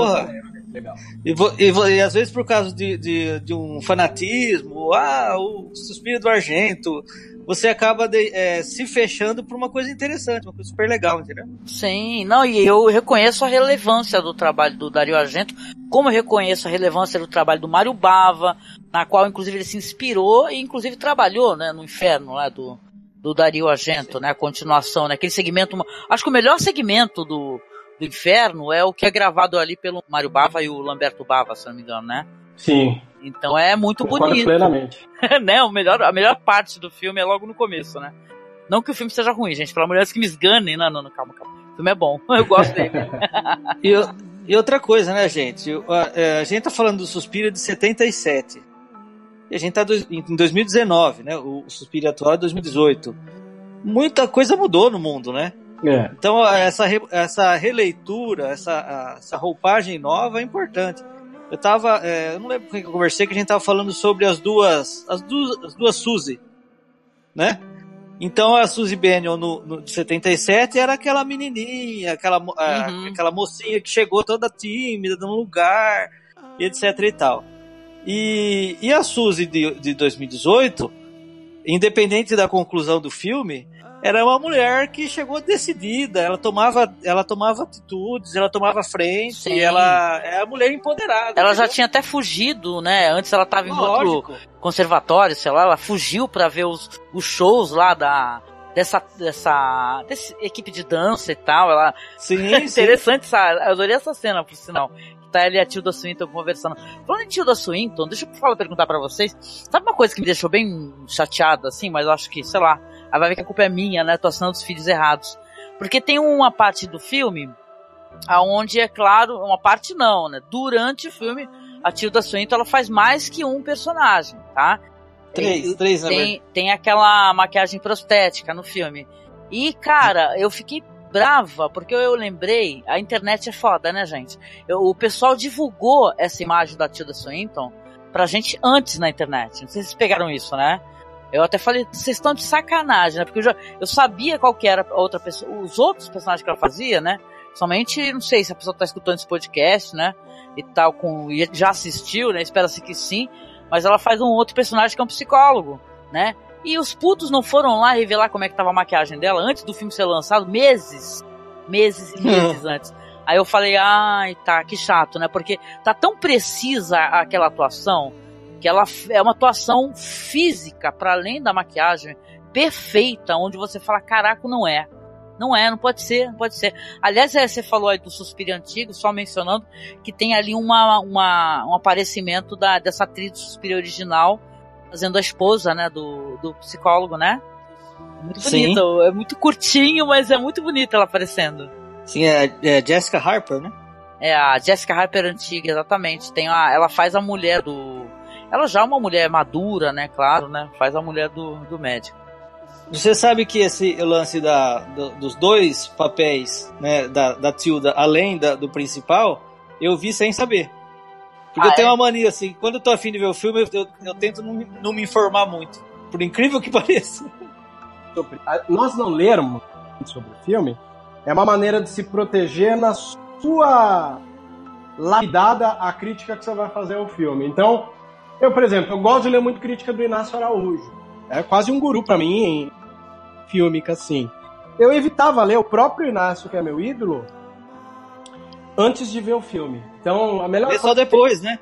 Legal. E, e, e, às vezes por causa de, de, de, um fanatismo, ah, o suspiro do Argento, você acaba de, é, se fechando por uma coisa interessante, uma coisa super legal, entendeu? Sim, não, e eu reconheço a relevância do trabalho do Dario Argento, como eu reconheço a relevância do trabalho do Mário Bava, na qual inclusive ele se inspirou e inclusive trabalhou, né, no Inferno, lá do, do Dario Argento, né, a continuação, né, aquele segmento, acho que o melhor segmento do, do Inferno é o que é gravado ali pelo Mário Bava e o Lamberto Bava, se não me engano, né? Sim. Então é muito Concordo bonito. plenamente. né? O melhor, a melhor parte do filme é logo no começo, né? Não que o filme seja ruim, gente. Pelo amor de Deus, que me esganem. Não, não, não, calma, calma. O filme é bom. Eu gosto dele. E, e outra coisa, né, gente? A, a gente tá falando do Suspiro de 77. E a gente tá do, em 2019, né? O Suspiro atual é 2018. Muita coisa mudou no mundo, né? É. Então essa, re, essa releitura, essa, essa roupagem nova é importante. Eu tava, é, eu não lembro com quem que eu conversei, que a gente tava falando sobre as duas, as duas, as duas Suzy, né? Então a Suzy Bennion no, no de 77 era aquela menininha, aquela, a- Uhum. aquela mocinha que chegou toda tímida num lugar, e etc e tal. E, e a Suzy de, de 2018, independente da conclusão do filme, era uma mulher que chegou decidida, ela tomava, ela tomava atitudes, ela tomava frente, Sim. ela é a mulher empoderada. ela já entendeu? tinha até fugido, né? Antes ela tava em outro conservatório, sei lá, ela fugiu pra ver os, os shows lá da dessa dessa equipe de dança e tal. Ela Sim, sim. interessante essa, eu adorei essa cena, por sinal. Tá ela e a Tilda Swinton conversando. Falando em Tilda Swinton, deixa eu falar, perguntar pra vocês. Sabe uma coisa que me deixou bem chateado, assim, mas eu acho que, sei lá, aí vai ver que a culpa é minha, né? Tô assinando os filhos errados. Porque tem uma parte do filme aonde é claro, uma parte não, né? Durante o filme, a Tilda Swinton ela faz mais que um personagem, tá? Três, E três, tem, tem aquela maquiagem prostética no filme. E, cara, eu fiquei brava, porque eu lembrei, a internet é foda, né, gente? Eu- o pessoal divulgou essa imagem da Tilda Swinton pra gente antes na internet. Não sei se vocês pegaram isso, né? Eu até falei, vocês estão de sacanagem, né? Porque eu, já, eu sabia qual que era a outra pessoa, os outros personagens que ela fazia, né? Somente, não sei se a pessoa tá escutando esse podcast, né? E tal, com, e já assistiu, né? Espera-se que sim. Mas ela faz um outro personagem que é um psicólogo, né? E os putos não foram lá revelar como é que tava a maquiagem dela antes do filme ser lançado, meses, meses e meses antes. Aí eu falei, ai, tá, que chato, né? Porque tá tão precisa aquela atuação que ela é uma atuação física para além da maquiagem perfeita, onde você fala, caraca, não é. Não é, não pode ser, não pode ser. Aliás, é, você falou aí do Suspiro Antigo, só mencionando que tem ali uma, uma, um aparecimento da, dessa atriz do Suspiro original, fazendo a esposa, né, do, do psicólogo, né? Muito Sim. bonito, é muito curtinho, mas é muito bonito ela aparecendo. Sim, é, é Jessica Harper, né? É a Jessica Harper antiga, exatamente. Tem a, ela faz a mulher do. Ela já é uma mulher madura, né? Claro, né? Faz a mulher do, do médico. Você sabe que esse lance da, do- dos dois papéis, né, da, da Tilda, além da- do principal, eu vi sem saber. Porque Ah, eu tenho é? uma mania assim, quando eu tô afim de ver o filme, eu, eu, eu tento não, me- não me informar muito. Por incrível que pareça. sobre- a- nós não lermos sobre o filme é uma maneira de se proteger na sua lapidada a crítica que você vai fazer ao filme. Então, eu, por exemplo, eu gosto de ler muito crítica do Inácio Araújo. É quase um guru pra mim em fílmica, assim. Eu evitava ler o próprio Inácio, que é meu ídolo, antes de ver o filme. Então, a melhor É só depois, né?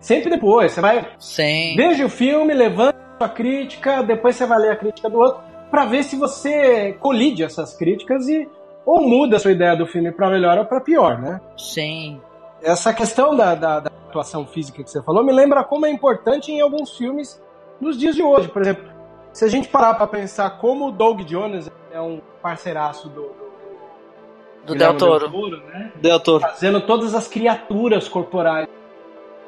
Sempre depois. Você vai Sim. Veja o filme, levante sua crítica, depois você vai ler a crítica do outro, pra ver se você colide essas críticas e ou muda a sua ideia do filme pra melhor ou pra pior, né? Sim. Essa questão da, da, da atuação física que você falou me lembra como é importante em alguns filmes nos dias de hoje. Por exemplo, se a gente parar pra pensar como o Doug Jones é um parceiraço do, Do Del Guilherme Toro. né? Del Toro. fazendo todas as criaturas corporais.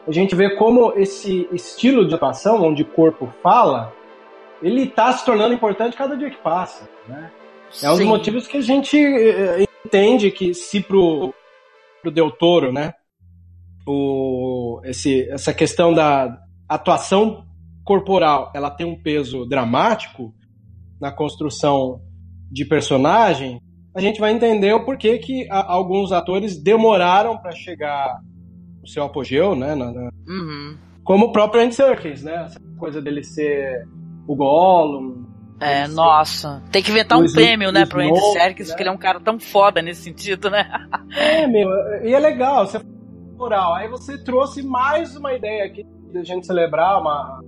A gente vê como esse estilo de atuação, onde o corpo fala, ele está se tornando importante cada dia que passa. Né? É um dos motivos que a gente eh, entende que se pro, pro Del Toro, né, o, esse, essa questão da atuação corporal, ela tem um peso dramático na construção de personagem, a gente vai entender o porquê que a- alguns atores demoraram para chegar no seu apogeu, né, na- na- Uhum. como o próprio Andy Serkis, né, essa coisa dele ser o Gollum, É, nossa. Tem que inventar um prêmio, né, pro Andy Serkis, né? porque ele é um cara tão foda nesse sentido, né? É, meu, e é legal, você Aí você trouxe mais uma ideia aqui da gente celebrar uma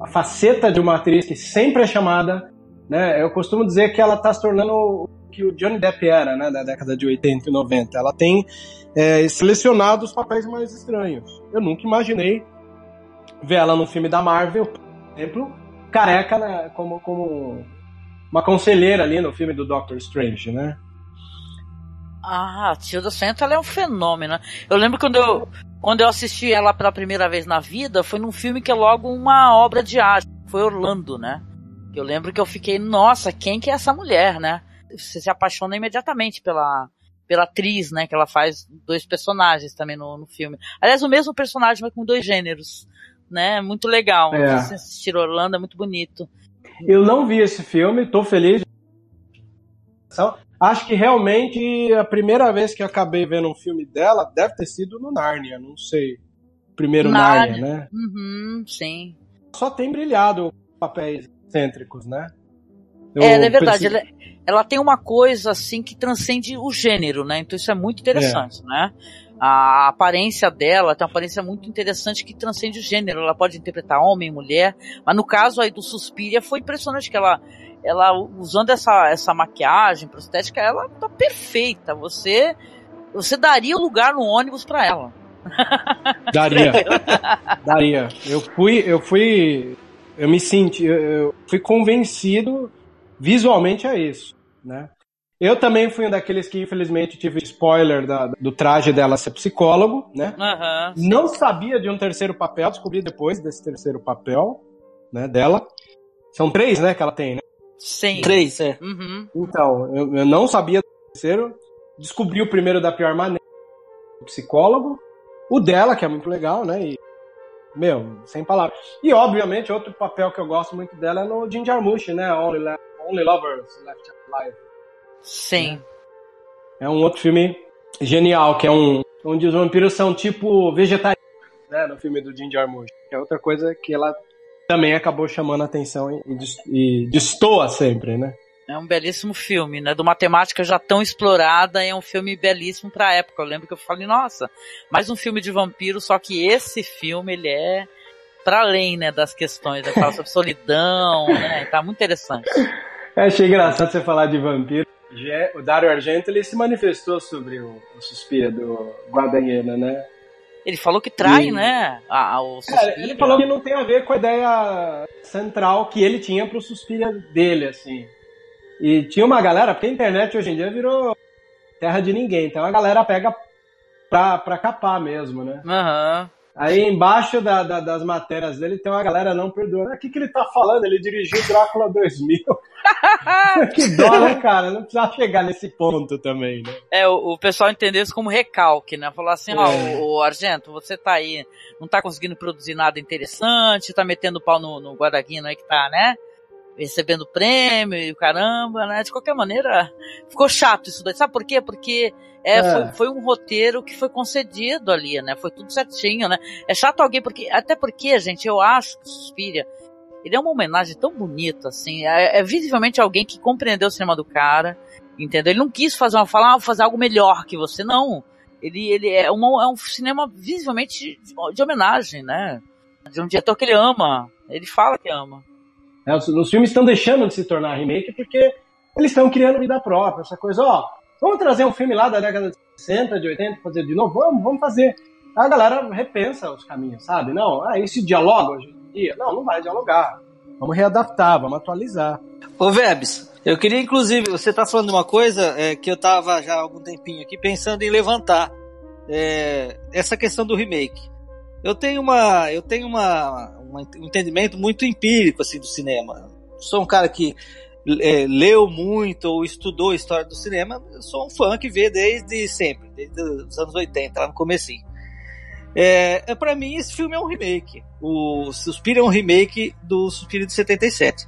a faceta de uma atriz que sempre é chamada, né? Eu costumo dizer que ela tá se tornando o que o Johnny Depp era, né, da década de 80 e 90. Ela tem é, selecionado os papéis mais estranhos. Eu nunca imaginei ver ela num filme da Marvel, por exemplo, careca né, como, como uma conselheira ali no filme do Doctor Strange, né? Ah, a Tilda Swinton ela é um fenômeno. né? Eu lembro quando eu, quando eu assisti ela pela primeira vez na vida, foi num filme que é logo uma obra de arte. Foi Orlando, né? Eu lembro que eu fiquei, nossa, quem que é essa mulher, né? Você se apaixona imediatamente pela, pela atriz, né? Que ela faz dois personagens também no, no filme. Aliás, o mesmo personagem, mas com dois gêneros. Né? Muito legal. É. Você assistir Orlando é muito bonito. Eu não vi esse filme, tô feliz. Acho que realmente a primeira vez que eu acabei vendo um filme dela deve ter sido no Nárnia, não sei. Primeiro Nárnia, né? Uhum, sim. Só tem brilhado papéis excêntricos, né? Eu é, é verdade. Ela, ela tem uma coisa assim que transcende o gênero, né? Então isso é muito interessante, né? A aparência dela tem uma aparência muito interessante que transcende o gênero. Ela pode interpretar homem, mulher, mas no caso aí do Suspiria foi impressionante que ela, ela usando essa, essa maquiagem prostética, ela tá perfeita. Você, você daria o lugar no ônibus pra ela. Daria. Daria. Eu fui, eu fui, eu me senti, eu- fui convencido visualmente a isso, né? Eu também fui um daqueles que infelizmente tive spoiler da- do traje dela ser psicólogo, né? Aham. Não sabia de um terceiro papel, descobri depois desse terceiro papel, né, dela. São três, né, que ela tem, né? Sim. Três, é. Uhum. Então, eu, eu não sabia do terceiro. Descobri o primeiro da pior maneira, o psicólogo. O dela, que é muito legal, né? E, meu, sem palavras. E, obviamente, outro papel que eu gosto muito dela é no Jim Jarmusch, né? Only, Le- Only Lovers Left Alive. Sim. É um outro filme genial, que é um... Onde os vampiros são tipo vegetarianos, né? No filme do Jim Jarmusch. Que é outra coisa que ela também acabou chamando a atenção e, e, des- e destoa sempre, né? É um belíssimo filme, né? De uma temática já tão explorada, é um filme belíssimo pra época. Eu lembro que eu falei, nossa, mais um filme de vampiro, só que esse filme, ele é para além, né, das questões, né? Fala sobre solidão, né? Tá muito interessante. Eu achei engraçado você falar de vampiro. O Dario Argento ele se manifestou sobre o, o Suspira do Guadagnino, né? Ele falou que trai, E- né? A, a- o Cara, ele falou que não tem a ver com a ideia central que ele tinha pro Suspira dele, assim. E tinha uma galera, porque a internet hoje em dia virou terra de ninguém, então a galera pega pra, pra capar mesmo, né? Aham. Aí embaixo da- da- das matérias dele tem uma galera não perdoando. O que, que ele tá falando? Ele dirigiu Drácula 2000. que dó, né, cara? Não precisava chegar nesse ponto também, né? É, o, o pessoal entendeu isso como recalque, né? Falar assim, ó, É. o, o Argento, você tá aí, não tá conseguindo produzir nada interessante, tá metendo pau no, no Guadagnino aí que tá, né? Recebendo prêmio e o caramba, né? De qualquer maneira, ficou chato isso daí. Sabe por quê? Porque é, É. Foi, foi um roteiro que foi concedido ali, né? Foi tudo certinho, né? É chato alguém, porque, até porque, gente, eu acho que Suspiria, ele é uma homenagem tão bonita, assim. É, é visivelmente alguém que compreendeu o cinema do cara, entendeu? Ele não quis fazer uma falar, ah, fazer algo melhor que você, não. Ele, ele é, uma, é um cinema visivelmente de, de homenagem, né? De um diretor que ele ama. Ele fala que ama. É, os, os filmes estão deixando de se tornar remake porque eles estão criando vida própria, essa coisa, ó, vamos trazer um filme lá da década de 60, de 80, fazer de novo? Vamos, vamos fazer. A galera repensa os caminhos, sabe? Não, ah, esse dialoga dia? Não, não vai dialogar. Vamos readaptar, vamos atualizar. Ô Vebs, eu queria inclusive, você tá falando de uma coisa é, que eu tava já há algum tempinho aqui pensando em levantar. É, essa questão do remake. Eu tenho uma, eu tenho uma, uma- um entendimento muito empírico assim do cinema. Sou um cara que é, leu muito ou estudou a história do cinema. Eu sou um fã que vê desde sempre, desde os anos 80, lá no comecinho. É, é para mim esse filme é um remake. O Suspiro é um remake do Suspiro de 77.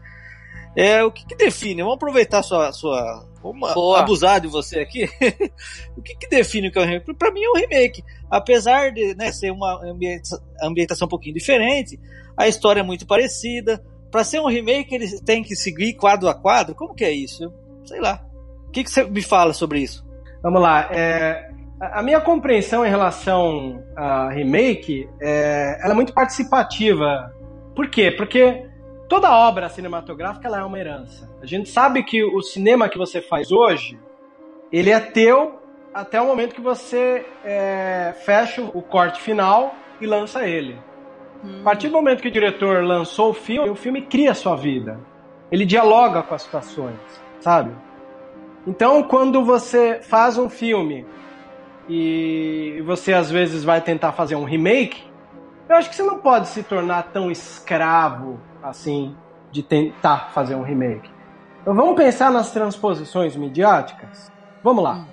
É, o que, que define? Vamos aproveitar sua. sua vamos Boa. abusar de você aqui. o que, que define o que é um remake? Pra mim é um remake. Apesar de né, ser uma ambienta- ambientação um pouquinho diferente, a história é muito parecida. Pra ser um remake, eles têm que seguir quadro a quadro? Como que é isso? Eu, sei lá. O que, que você me fala sobre isso? Vamos lá. é, a minha compreensão em relação a remake é, ela é muito participativa. Por quê? Porque toda obra cinematográfica ela é uma herança. A gente sabe que o cinema que você faz hoje, ele é teu até o momento que você é, fecha o corte final e lança ele. A partir do momento que o diretor lançou o filme, o filme cria a sua vida. Ele dialoga com as situações, sabe? Então, quando você faz um filme e você às vezes vai tentar fazer um remake, eu acho que você não pode se tornar tão escravo assim de tentar fazer um remake. Então vamos pensar nas transposições midiáticas? Vamos lá.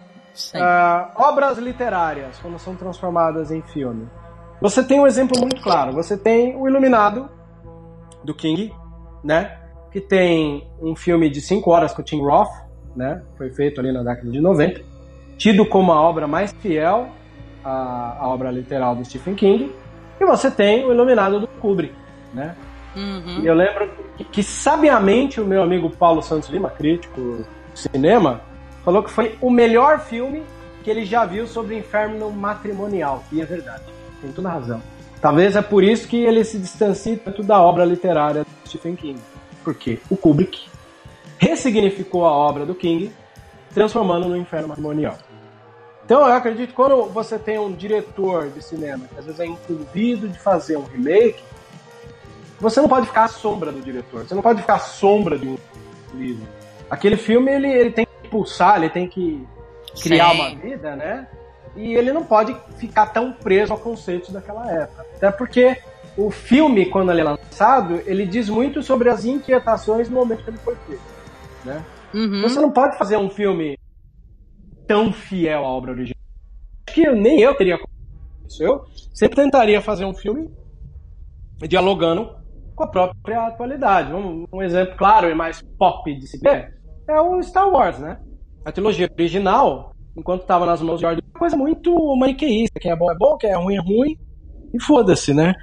Uh, obras literárias, quando são transformadas em filme. Você tem um exemplo muito claro. Você tem o Iluminado, do King, né? Que tem um filme de 5 horas com o Tim Roth, né? Foi feito ali na década de 90. Tido como a obra mais fiel à, à obra literal do Stephen King. E você tem o Iluminado do Kubrick, né? Uhum. E eu lembro que, que, sabiamente o meu amigo Paulo Santos Lima, crítico de cinema, falou que foi o melhor filme que ele já viu sobre inferno matrimonial. E é verdade, tem toda razão. Talvez é por isso que ele se distancie tanto da obra literária de Stephen King. Porque o Kubrick ressignificou a obra do King, transformando no inferno matrimonial. Então eu acredito que quando você tem um diretor de cinema que às vezes é incumbido de fazer um remake, você não pode ficar à sombra do diretor, você não pode ficar à sombra de um livro. Aquele filme ele, ele tem que pulsar, ele tem que criar Sim. uma vida, né? E ele não pode ficar tão preso ao conceito daquela época. Até porque o filme, quando ele é lançado, ele diz muito sobre as inquietações no momento que ele foi feito. Né? Uhum. Você não pode fazer um filme tão fiel à obra original. Acho que nem eu teria isso. Eu sempre tentaria fazer um filme dialogando com a própria atualidade. Um, exemplo claro e mais pop de se ver é o Star Wars, né? A trilogia original, enquanto estava nas mãos de George, uma coisa muito maniqueísta. Quem é bom é bom, quem é ruim é ruim. E foda-se, né?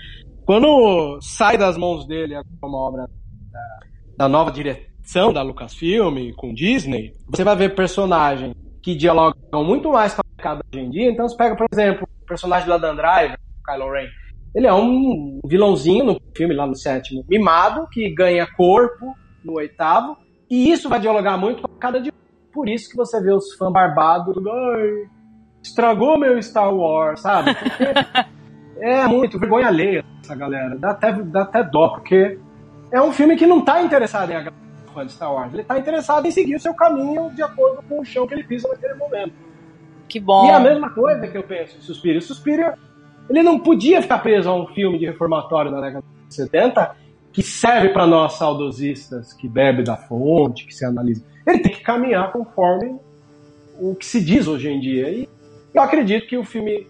Quando sai das mãos dele uma obra da, da nova direção da Lucasfilm com Disney, você vai ver personagens que dialogam muito mais com a mercado hoje em dia. Então você pega, por exemplo, o personagem do Adam Driver, Kylo Ren. Ele é um vilãozinho no filme, lá no sétimo, mimado, que ganha corpo no oitavo, e isso vai dialogar muito com a cada dia. Por isso que você vê os fãs barbados, estragou meu Star Wars, sabe? Porque é muito vergonha alheia essa galera. Dá até, dá até dó, porque é um filme que não está interessado em agradar fã de Star Wars. Ele está interessado em seguir o seu caminho de acordo com o chão que ele pisa naquele momento. Que bom. E é a mesma coisa que eu penso em Suspiria. Suspiria ele não podia ficar preso a um filme de reformatório da década de 70 que serve para nós saudosistas, que bebe da fonte, que se analisa. Ele tem que caminhar conforme o que se diz hoje em dia. E eu acredito que o filme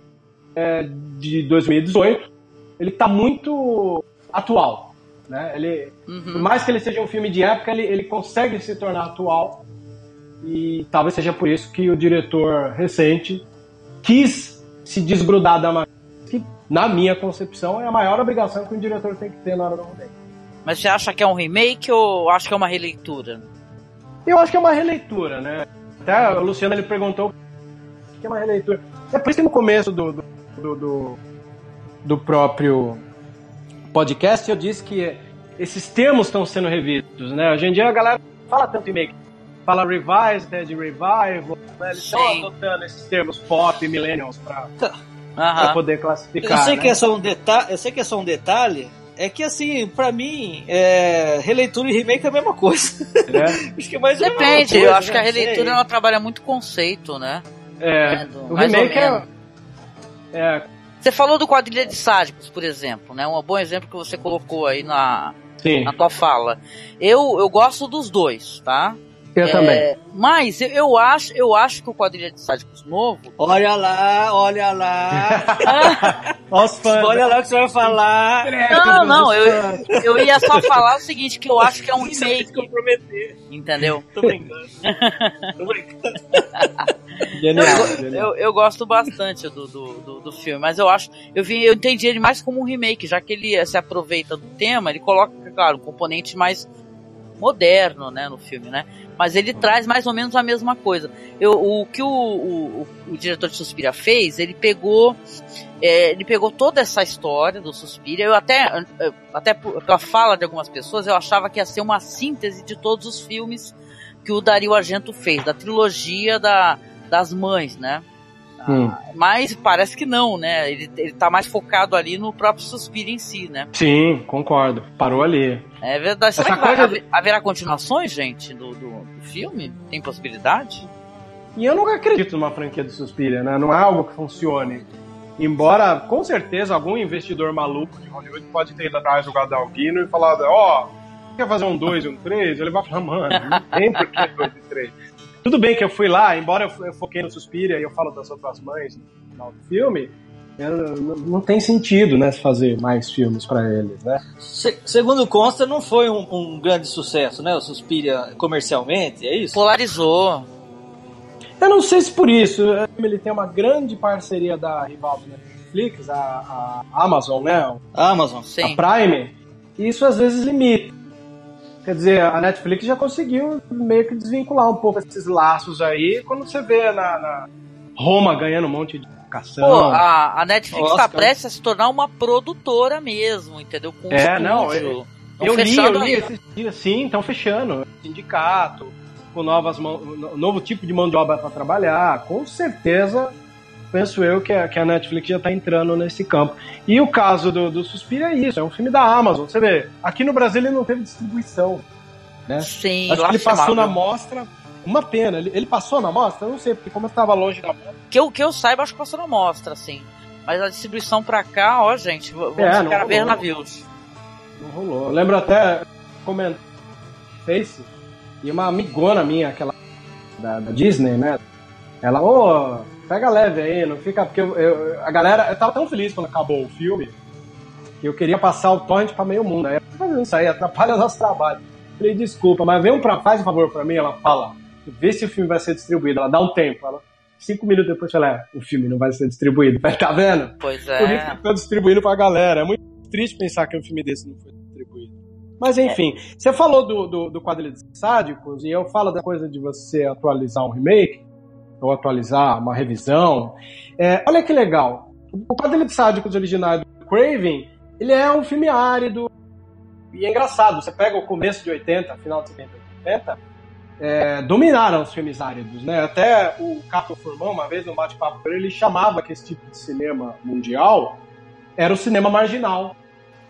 é, de 2018 ele está muito atual. Né? Ele, uhum. Por mais que ele seja um filme de época, ele, ele consegue se tornar atual. E talvez seja por isso que o diretor recente quis se desgrudar da na minha concepção, é a maior obrigação que um diretor tem que ter na hora do remake. Mas você acha que é um remake ou acha que é uma releitura? Eu acho que é uma releitura, né? Até o Luciano ele perguntou o que é uma releitura. É por isso que no começo do, do, do, do próprio podcast eu disse que esses termos estão sendo revistos, né? Hoje em dia a galera fala tanto em make, fala revised, de revival, né? eles estão adotando esses termos pop, millennials pra... Tá para poder classificar. Eu sei né? que é só um detalhe, eu sei que é só um detalhe. É que assim, pra mim, é, releitura e remake é a mesma coisa. É? acho que é mais Depende, coisa, eu acho né? que a releitura ela trabalha muito conceito, né? É, o remake é, é. Você falou do quadrilha de sádicos, por exemplo, né? Um bom exemplo que você colocou aí na, Sim. na tua fala. Eu, eu gosto dos dois, tá? Eu É, também. Mas eu, eu acho, eu acho que o quadrilha de sádicos novo. Olha lá, olha lá. Olha os fãs. olha lá o que você vai falar. Não, não, eu, eu ia só falar o seguinte, que eu acho que é um remake. comprometer. Entendeu? Tô brincando. Tô brincando. Genial, Eu, genial. eu, eu gosto bastante do, do, do, do filme, mas eu acho. Eu, vi, eu entendi ele mais como um remake, já que ele se aproveita do tema, ele coloca, claro, um componente mais moderno, né, no filme, né? Mas ele traz mais ou menos a mesma coisa. Eu, o que o, o, o- diretor de Suspiria fez, ele pegou, é, ele pegou toda essa história do Suspiria. Eu até, eu- até pela fala de algumas pessoas, eu achava que ia ser uma síntese de todos os filmes que o Dario Argento fez, da trilogia da, das mães, né? Hum. Mas parece que não, né? Ele, ele tá mais focado ali no próprio Suspiro em si, né? Sim, concordo. Parou ali. É verdade. Será Essa que coisa haver- haverá continuações, gente, do, do, do filme? Tem possibilidade? E eu nunca acredito numa franquia do Suspiria, né? Não é algo que funcione. Embora, com certeza, algum investidor maluco de Hollywood pode ter ido atrás do Gadalguino e falado, ó, quer fazer um 2 e um 3? Ele vai falar, mano, não tem por que 2 e 3. Tudo bem que eu fui lá, embora eu fo- eu foquei no Suspiria e eu falo das outras mães no final do filme, eu- não, não tem sentido, né, fazer mais filmes pra eles, né? Se- segundo consta, não foi um, um grande sucesso, né? O Suspiria comercialmente, é isso? Polarizou. Eu não sei se por isso. Ele tem uma grande parceria da rival do Netflix, a, a Amazon, né? Amazon. A Prime. E isso às vezes limita. Quer dizer, a Netflix já conseguiu meio que desvincular um pouco esses laços aí. Quando você vê na, na Roma ganhando um monte de educação. Pô, a, a Netflix tá Oscar. prestes a se tornar uma produtora mesmo, entendeu? Com É, não, eu, eu li, eu li esses dias, sim, estão fechando. Sindicato, com novas mão, no- novo tipo de mão de obra para trabalhar. Com certeza, penso eu que a, que a Netflix já está entrando nesse campo. E o caso do, do Suspiro é isso, é um filme da Amazon. Você vê, aqui no Brasil ele não teve distribuição. Né? Sim, Acho que ele passou lastimável. na mostra. Uma pena, ele, ele passou na mostra? Eu não sei, porque como eu estava longe da mostra. Que eu, que eu saiba, acho que passou na mostra, assim. Mas a distribuição pra cá, ó, gente, vamos É, ficar a ver navios. Não rolou. Eu lembro até comentar no Face e uma amigona minha, aquela da, da Disney, né? Ela, ô, pega leve aí, não fica. Porque eu, eu- a galera. Eu tava tão feliz quando acabou o filme que eu queria passar o torrent pra meio mundo. Aí eu tô fazendo isso aí, atrapalha o nosso trabalho. Falei, desculpa, mas vem um pra, faz um favor pra mim, ela fala, vê se o filme vai ser distribuído. Ela dá um tempo. Ela, cinco minutos depois, ela, é, o filme não vai ser distribuído. Falei, tá vendo? Pois Por isso é. que eu distribuindo pra galera. É muito triste pensar que um filme desse não foi distribuído. Mas enfim, você falou do, do, do Quadrilha de Sádicos, e eu falo da coisa de você atualizar um remake, ou atualizar uma revisão. É, olha que legal. O Quadrilha de Sádicos original do Craven, ele é um filme árido, e é engraçado, você pega o começo de 80, final de 70 e 80, é, dominaram os filmes áridos, né? Até o Cato Furman, uma vez no bate-papo com ele, ele chamava que esse tipo de cinema mundial era o cinema marginal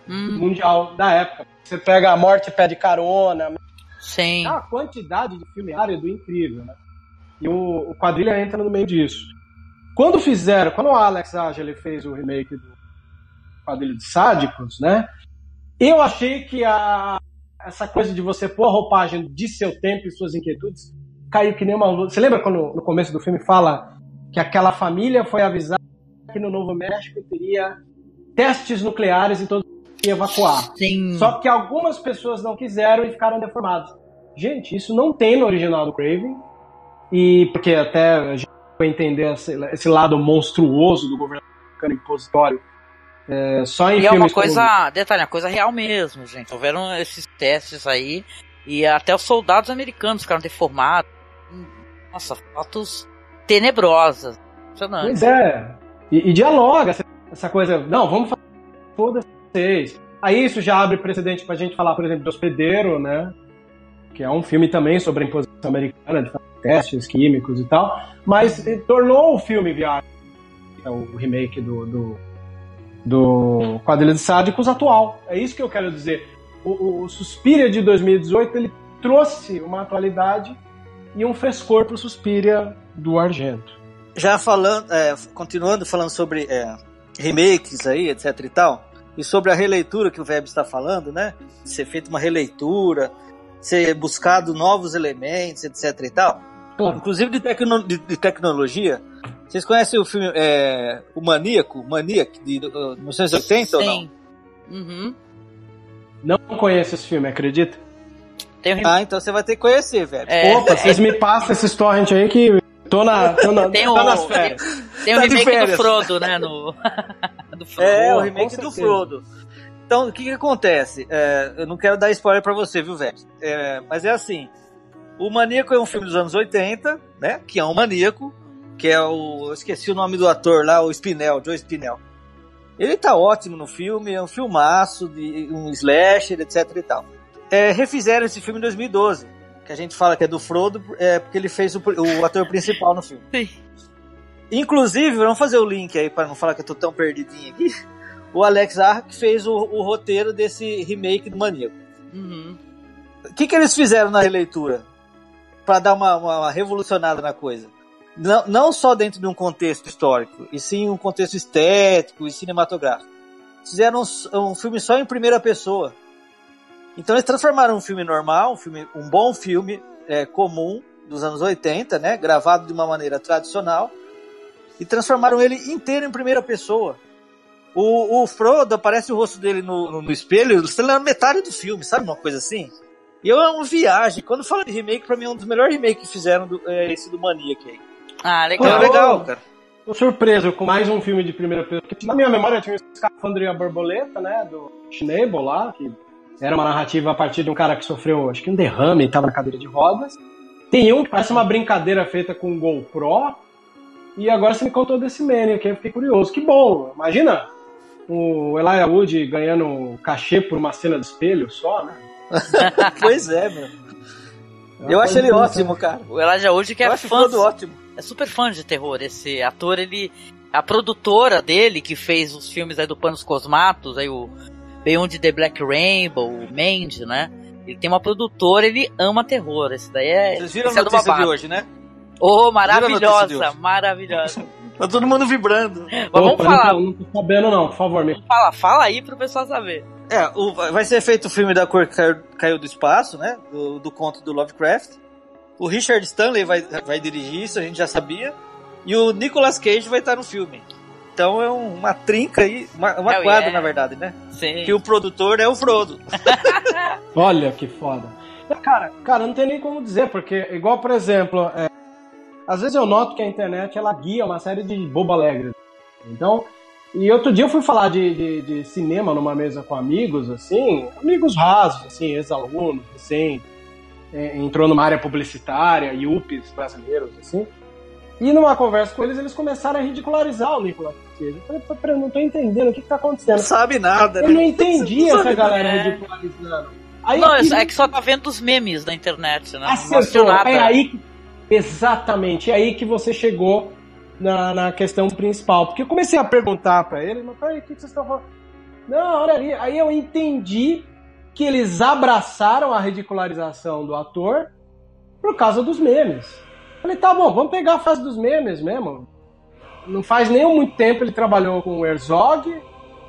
mundial da época. Você pega A Morte Pede Carona, Sim. é uma quantidade de filme árido incrível, né? E o, o Quadrilha entra no meio disso. Quando fizeram, quando o Alex Agile fez o remake do Quadrilha de Sádicos, né? Eu achei que a, essa coisa de você pôr a roupagem de seu tempo e suas inquietudes caiu que nem uma luz. Você lembra quando no começo do filme fala que aquela família foi avisada que no Novo México teria testes nucleares e todos iam evacuar. Sim. Só que algumas pessoas não quiseram e ficaram deformadas. Gente, isso não tem no original do Craven. E porque até a gente vai entender esse, esse lado monstruoso do governo americano impositório é, só em E é uma filmes como- coisa, detalhe, é uma coisa real mesmo, gente. Houveram esses testes aí e até os soldados americanos ficaram deformados. Nossa, fotos tenebrosas. Impressionante. Pois é. E, e dialoga essa, essa coisa. Não, vamos fazer. Foda-se vocês. Aí isso já abre precedente pra gente falar, por exemplo, de Hospedeiro, né? Que é um filme também sobre a imposição americana, de testes químicos e tal. Mas tornou o filme viável. É o remake do, do, do Quadrilha de Sádicos atual. É isso que eu quero dizer. O, o, o Suspiria de 2018 ele trouxe uma atualidade e um frescor pro Suspiria do Argento. Já falando, é, continuando falando sobre é, remakes aí, etc e tal, e sobre a releitura que o Web está falando, né? Ser feita uma releitura, ser buscado novos elementos, etc e tal. Inclusive de, tecno, de, de tecnologia. Vocês conhecem o filme é, O Maníaco, Maniac, de uh, 1980 ou não? Sim. Uhum. Não conheço esse filme, acredita? Ah, então você vai ter que conhecer, velho. É. Opa, vocês me passam esses torrent aí que tô, na, tô, na, Tem tô o- nas férias. Tem o Tá de remake do. Frodo, né? No... do Frodo. É, o remake do. Frodo. Então, o que que acontece? É, eu não quero dar spoiler pra você, viu, velho? É, mas é assim, o Maníaco é um filme dos anos 80, né? Que é um maníaco, que é o... Eu esqueci o nome do ator lá, o Spinell, Joe Spinell. Ele tá ótimo no filme, é um filmaço, de um slasher, etc e tal. É, refizeram esse filme em 2012, que a gente fala que é do Frodo, é porque ele fez o, o ator principal no filme. Sim. Inclusive, vamos fazer o link aí para não falar que eu tô tão perdidinho aqui. O Alex Ark fez o, o, roteiro desse remake do Maníaco. Uhum. O que, que eles fizeram na releitura? Para dar uma, uma, uma, revolucionada na coisa. Não, não só dentro de um contexto histórico, e sim um contexto estético e cinematográfico. Fizeram um, um filme só em primeira pessoa. Então eles transformaram um filme normal, um, filme, um bom filme é, comum dos anos 80, né, gravado de uma maneira tradicional, e transformaram ele inteiro em primeira pessoa. O, o Frodo aparece o rosto dele no, no, no espelho, você lembra metade do filme, sabe uma coisa assim? E é uma viagem. Quando fala de remake, pra mim é um dos melhores remakes que fizeram do, é esse do Maniac aí. Ah, legal. É legal, cara. Tô surpreso com mais um filme de primeira pessoa. Porque na minha memória tinha o Escafandro e a Borboleta, né? Do Schnabel lá, que era uma narrativa a partir de um cara que sofreu, acho que um derrame e tava na cadeira de rodas. Tem um que parece uma brincadeira feita com GoPro. E agora você me contou desse Maniac, que eu fiquei curioso. Que bom! Imagina o Elijah Wood ganhando cachê por uma cena de espelho só, né? pois é, meu. Eu acho ele ótimo, cara. O Elijah Wood que é Eu acho fã, ótimo. é super fã de terror. Esse ator, ele, a produtora dele que fez os filmes aí do Panos Cosmatos, aí o Beyond the Black Rainbow, o Mandy, né? Ele tem uma produtora, ele ama terror. Esse daí é. Vocês viram esse a é do notícia de babado. hoje, né? Oh, a de maravilhosa, maravilhosa. Tá todo mundo vibrando. Mas vamos Opa, falar, Não, não tô sabendo, não, por favor, me fala, fala aí pro pessoal saber. É, o- vai ser feito o filme da cor que caiu, caiu do espaço, né? Do, do conto do Lovecraft. O Richard Stanley vai, vai dirigir isso, a gente já sabia. E o Nicolas Cage vai estar no filme. Então é um- uma trinca aí, uma, uma quadra, yeah. na verdade, né? Sim. Que o produtor é o Frodo. Olha que foda. Cara, cara, não tem nem como dizer, porque, igual, por exemplo, é, às vezes eu noto que a internet ela guia uma série de bobo alegres. Então, e outro dia eu fui falar de, de, de cinema numa mesa com amigos, assim, amigos rasos, assim, ex-alunos, assim, é, entrou numa área publicitária, IUPs brasileiros, assim. E numa conversa com eles, eles começaram a ridicularizar o Nicolas Cage. Eu falei, "Pô, pera, eu não tô entendendo o que, que tá acontecendo. Não sabe nada, Eu né? não entendi Não essa galera nada. ridicularizando. Aí não, aqui- é que só tá vendo os memes da internet, né? Não Acertou. nada. É aí que, exatamente, é aí que você chegou na, na questão principal. Porque eu comecei a perguntar pra eles, mas peraí, o que vocês estão falando? Não, olha ali. Aí eu entendi que eles abraçaram a ridicularização do ator por causa dos memes. Falei, tá bom, vamos pegar a fase dos memes mesmo. Não faz nem muito tempo ele trabalhou com o Herzog,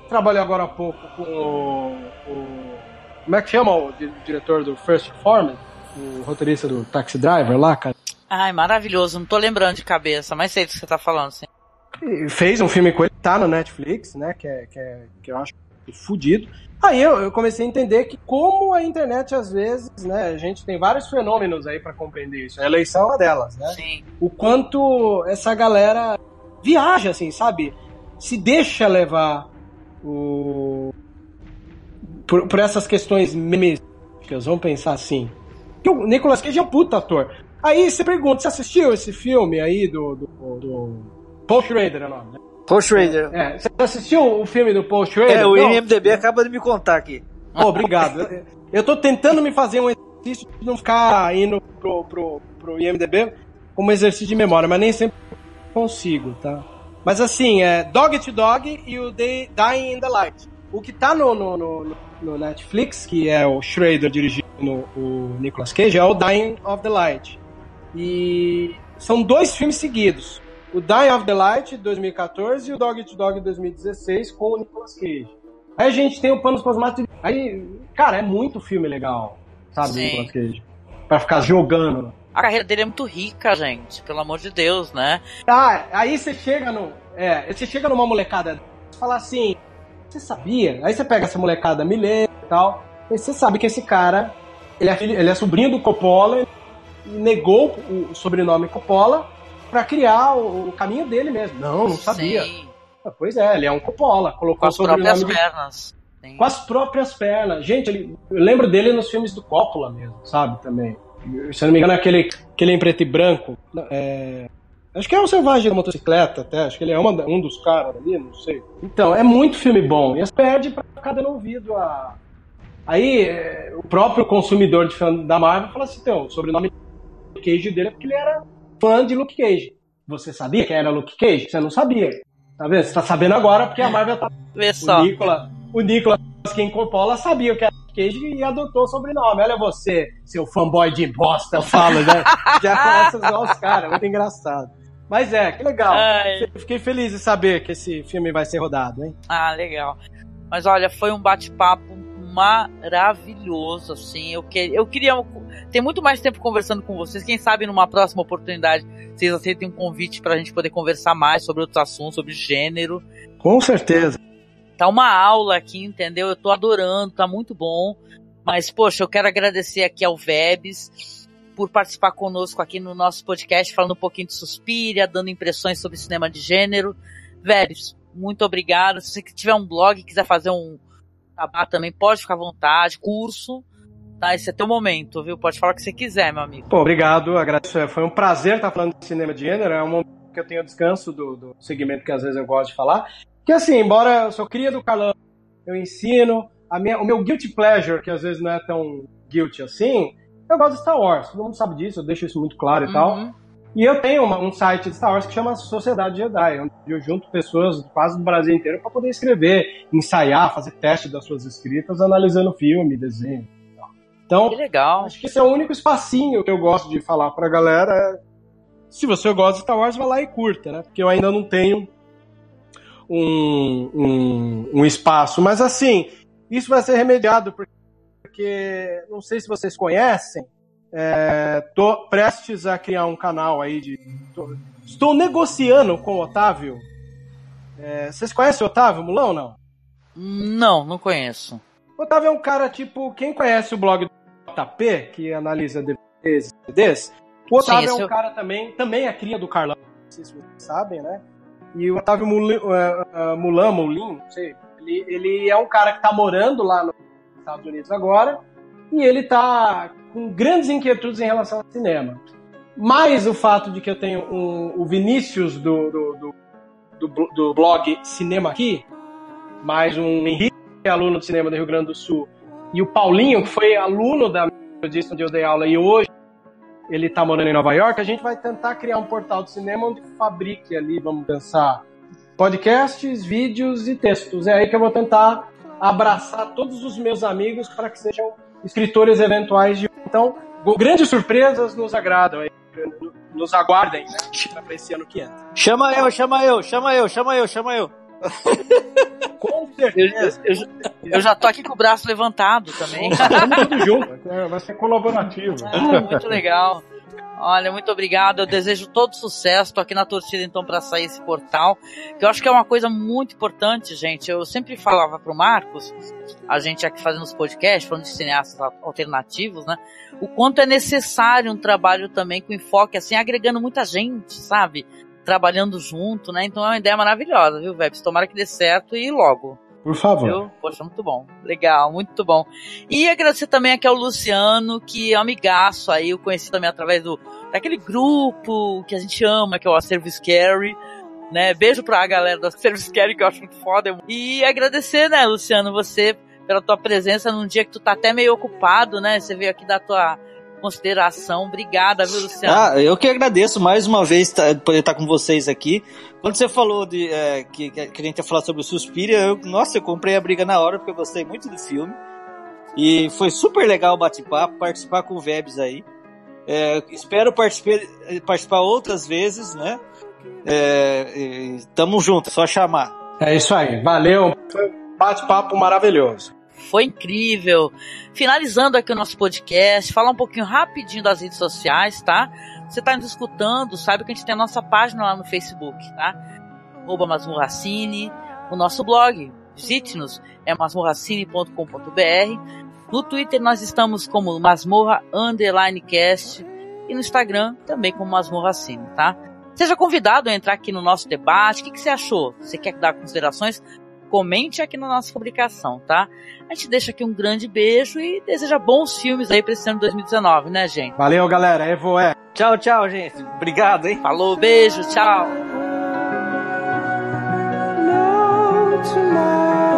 trabalhou agora há pouco com o. o- como é que chama o di- diretor do First Foreman? O roteirista do Taxi Driver lá, cara. Ai, maravilhoso. Não tô lembrando de cabeça, mas sei do que você tá falando, sim. Fez um filme com ele, tá no Netflix, né? Que, é, que, é, que eu acho fudido. Aí eu, eu comecei a entender que como a internet, às vezes, né? A gente tem vários fenômenos aí pra compreender isso. A eleição é uma delas, né? Sim. O quanto essa galera viaja, assim, sabe? Se deixa levar o... por, por essas questões memísticas, vamos pensar assim. Que o Nicolas Cage é um puta ator. Aí você pergunta, você assistiu esse filme aí do, do, do Paul Schrader, é o nome, né? Paul Schrader. É, você assistiu o filme do Paul Schrader? É, o Não? IMDB acaba de me contar aqui. Pô, obrigado. Eu- Eu tô tentando me fazer um exercício de não ficar indo pro, pro, pro IMDB como exercício de memória, mas nem sempre consigo, tá? Mas assim, é Dog to Dog e o Day- Dying in the Light. O que tá no, no, no, no Netflix, que é o Schrader dirigindo o Nicolas Cage, é o Dying of the Light. E são dois filmes seguidos. O Dying of the Light, de 2014, e o Dog to Dog, de 2016, com o Nicolas Cage. Aí a gente tem o Panos Cosmatos. Aí, cara, é muito filme legal, sabe, Sim. Nicolas Cage? Pra ficar jogando. A carreira dele é muito rica, gente. Pelo amor de Deus, né? Ah, aí você chega no. É, você chega numa molecada e fala assim, você sabia? Aí você pega essa molecada milênio e tal, e você sabe que esse cara, ele é, filho- ele é sobrinho do Coppola negou o sobrenome Coppola pra criar o, o caminho dele mesmo. Não, não sabia. Sim, Ah, Pois é, ele é um Coppola, colocou com as próprias de- pernas. Sim. com as próprias pernas. Gente, ele, eu lembro dele nos filmes do Coppola mesmo, sabe? Também. Se eu não me engano, é aquele, aquele em preto e branco. É, acho que é o Selvagem da Motocicleta, até. Acho que ele é uma, um dos caras ali, não sei. Então, é muito filme bom. E as perde pra dando ouvido a. Aí, é, o próprio consumidor de da Marvel fala assim: então, o sobrenome Cage dele é porque ele era fã de Luke Cage. Você sabia quem era Luke Cage? Você não sabia. Tá vendo? Você tá sabendo agora porque a Marvel tá. Vê só. O Nicolas, o Nicolas quem Coppola sabia que era Luke Cage e adotou o sobrenome. Olha você, seu fanboy de bosta, eu falo, né? Já começa a zoar os caras, muito engraçado. Mas é, que legal. Ai. Fiquei feliz de saber que esse filme vai ser rodado, hein? Ah, legal. Mas olha, foi um bate-papo maravilhoso, assim. Eu, que, eu queria ter muito mais tempo conversando com vocês. Quem sabe numa próxima oportunidade vocês aceitem um convite pra gente poder conversar mais sobre outros assuntos, sobre gênero. Com certeza. Tá uma aula aqui, entendeu? Eu tô adorando, tá muito bom. Mas, poxa, eu quero agradecer aqui ao Vebs por participar conosco aqui no nosso podcast, falando um pouquinho de Suspiria, dando impressões sobre cinema de gênero. Vebs, muito obrigado. Se você tiver um blog e quiser fazer um jabá também, pode ficar à vontade. Curso, tá? Esse é teu momento, viu? Pode falar o que você quiser, meu amigo. Pô, obrigado, agradeço. Foi um prazer estar falando de cinema de gênero. É um momento que eu tenho descanso do, do segmento que às vezes eu gosto de falar. Que assim, embora eu sou cria do Carlão, eu ensino, a minha, o meu guilty pleasure, que às vezes não é tão guilty assim, eu gosto de Star Wars. Todo mundo sabe disso, eu deixo isso muito claro e Uhum. tal. E eu tenho uma- um site de Star Wars que chama Sociedade Jedi, onde eu junto pessoas quase do Brasil inteiro para poder escrever, ensaiar, fazer teste das suas escritas, analisando filme, desenho. Então, Que legal. acho que esse é o único espacinho que eu gosto de falar pra galera. é, Se você gosta de Star Wars, vai lá e curta, né? Porque eu ainda não tenho um, um, um espaço. Mas assim, isso vai ser remediado porque, porque não sei se vocês conhecem. É, tô prestes a criar um canal aí de. tô- estou negociando com o Otávio. É, vocês conhecem o Otávio Mulão não? Não, não conheço. O Otávio é um cara tipo. Quem conhece o blog do JP, que analisa DVDs e CDs, o Otávio Sim, é um eu- cara também. Também é cria do Carlão, não sei se vocês sabem, né? E o Otávio Muli- eh, eh, Mulan, Mulin, não sei. Ele, ele é um cara que tá morando lá nos Estados Unidos agora. E ele tá com grandes inquietudes em relação ao cinema. Mais o fato de que eu tenho um- o Vinícius do, do, do, do blo- do blog Cinema Aqui, mais um Henrique, que é aluno de cinema do Rio Grande do Sul, e o Paulinho, que foi aluno da disse onde eu dei aula e hoje ele está morando em Nova York, a gente vai tentar criar um portal de cinema onde fabrique ali, vamos pensar, podcasts, vídeos e textos. É aí que eu vou tentar abraçar todos os meus amigos para que sejam escritores eventuais de. Então, grandes surpresas nos agradam, aí, nos aguardem, né? Para esse ano que entra. Chama eu, chama eu, chama eu, chama eu, chama eu. Com Eu, certeza. eu- eu- eu já tô aqui com o braço levantado também. Vamos tudo junto. Vai ser colaborativo. Ah, muito legal. Olha, muito obrigado. Eu desejo todo sucesso. Tô aqui na torcida então para sair esse portal, que eu acho que é uma coisa muito importante, gente. Eu sempre falava pro Marcos, a gente aqui fazendo os podcasts, falando de cineastas al- alternativos, né? O quanto é necessário um trabalho também com enfoque assim, agregando muita gente, sabe? Trabalhando junto, né? Então é uma ideia maravilhosa, viu, Vebs? Tomara que dê certo e logo. Por favor. Viu? Poxa, muito bom. Legal, muito bom. E agradecer também aqui ao Luciano, que é um amigaço aí, eu conheci também através do daquele grupo que a gente ama, que é o Acervo Scary. Né? Beijo pra galera do Acervo Scary, que eu acho muito foda. E agradecer, né, Luciano, você pela tua presença num dia que tu tá até meio ocupado, né? Você veio aqui dar tua consideração. Obrigada, viu, Luciano? Ah, eu que agradeço mais uma vez tá- poder estar com vocês aqui. Quando você falou de é, que, que a gente ia falar sobre o Suspiria, eu, nossa, eu comprei a briga na hora porque eu gostei muito do filme. E foi super legal o bate-papo, participar com o Vebs aí. É, espero participar, participar outras vezes, né? É, e tamo junto, é só chamar. É isso aí. Valeu. Foi um bate-papo maravilhoso. Foi incrível. Finalizando aqui o nosso podcast, falar um pouquinho rapidinho das redes sociais, tá? Você tá nos escutando, sabe que a gente tem a nossa página lá no Facebook, tá? Arroba Masmorracine, o nosso blog, visite-nos, é masmorracine.com.br. No Twitter nós estamos como Masmorra Underline Cast e no Instagram também como Masmorracine, tá? Seja convidado a entrar aqui no nosso debate. O que, que você achou? Você quer dar considerações? Comente aqui na nossa publicação, tá? A gente deixa aqui um grande beijo e deseja bons filmes aí pra esse ano de 2019, né, gente? Valeu, galera. Evo é. Tchau, tchau, gente. Obrigado, hein? Falou, beijo, tchau. No tomorrow.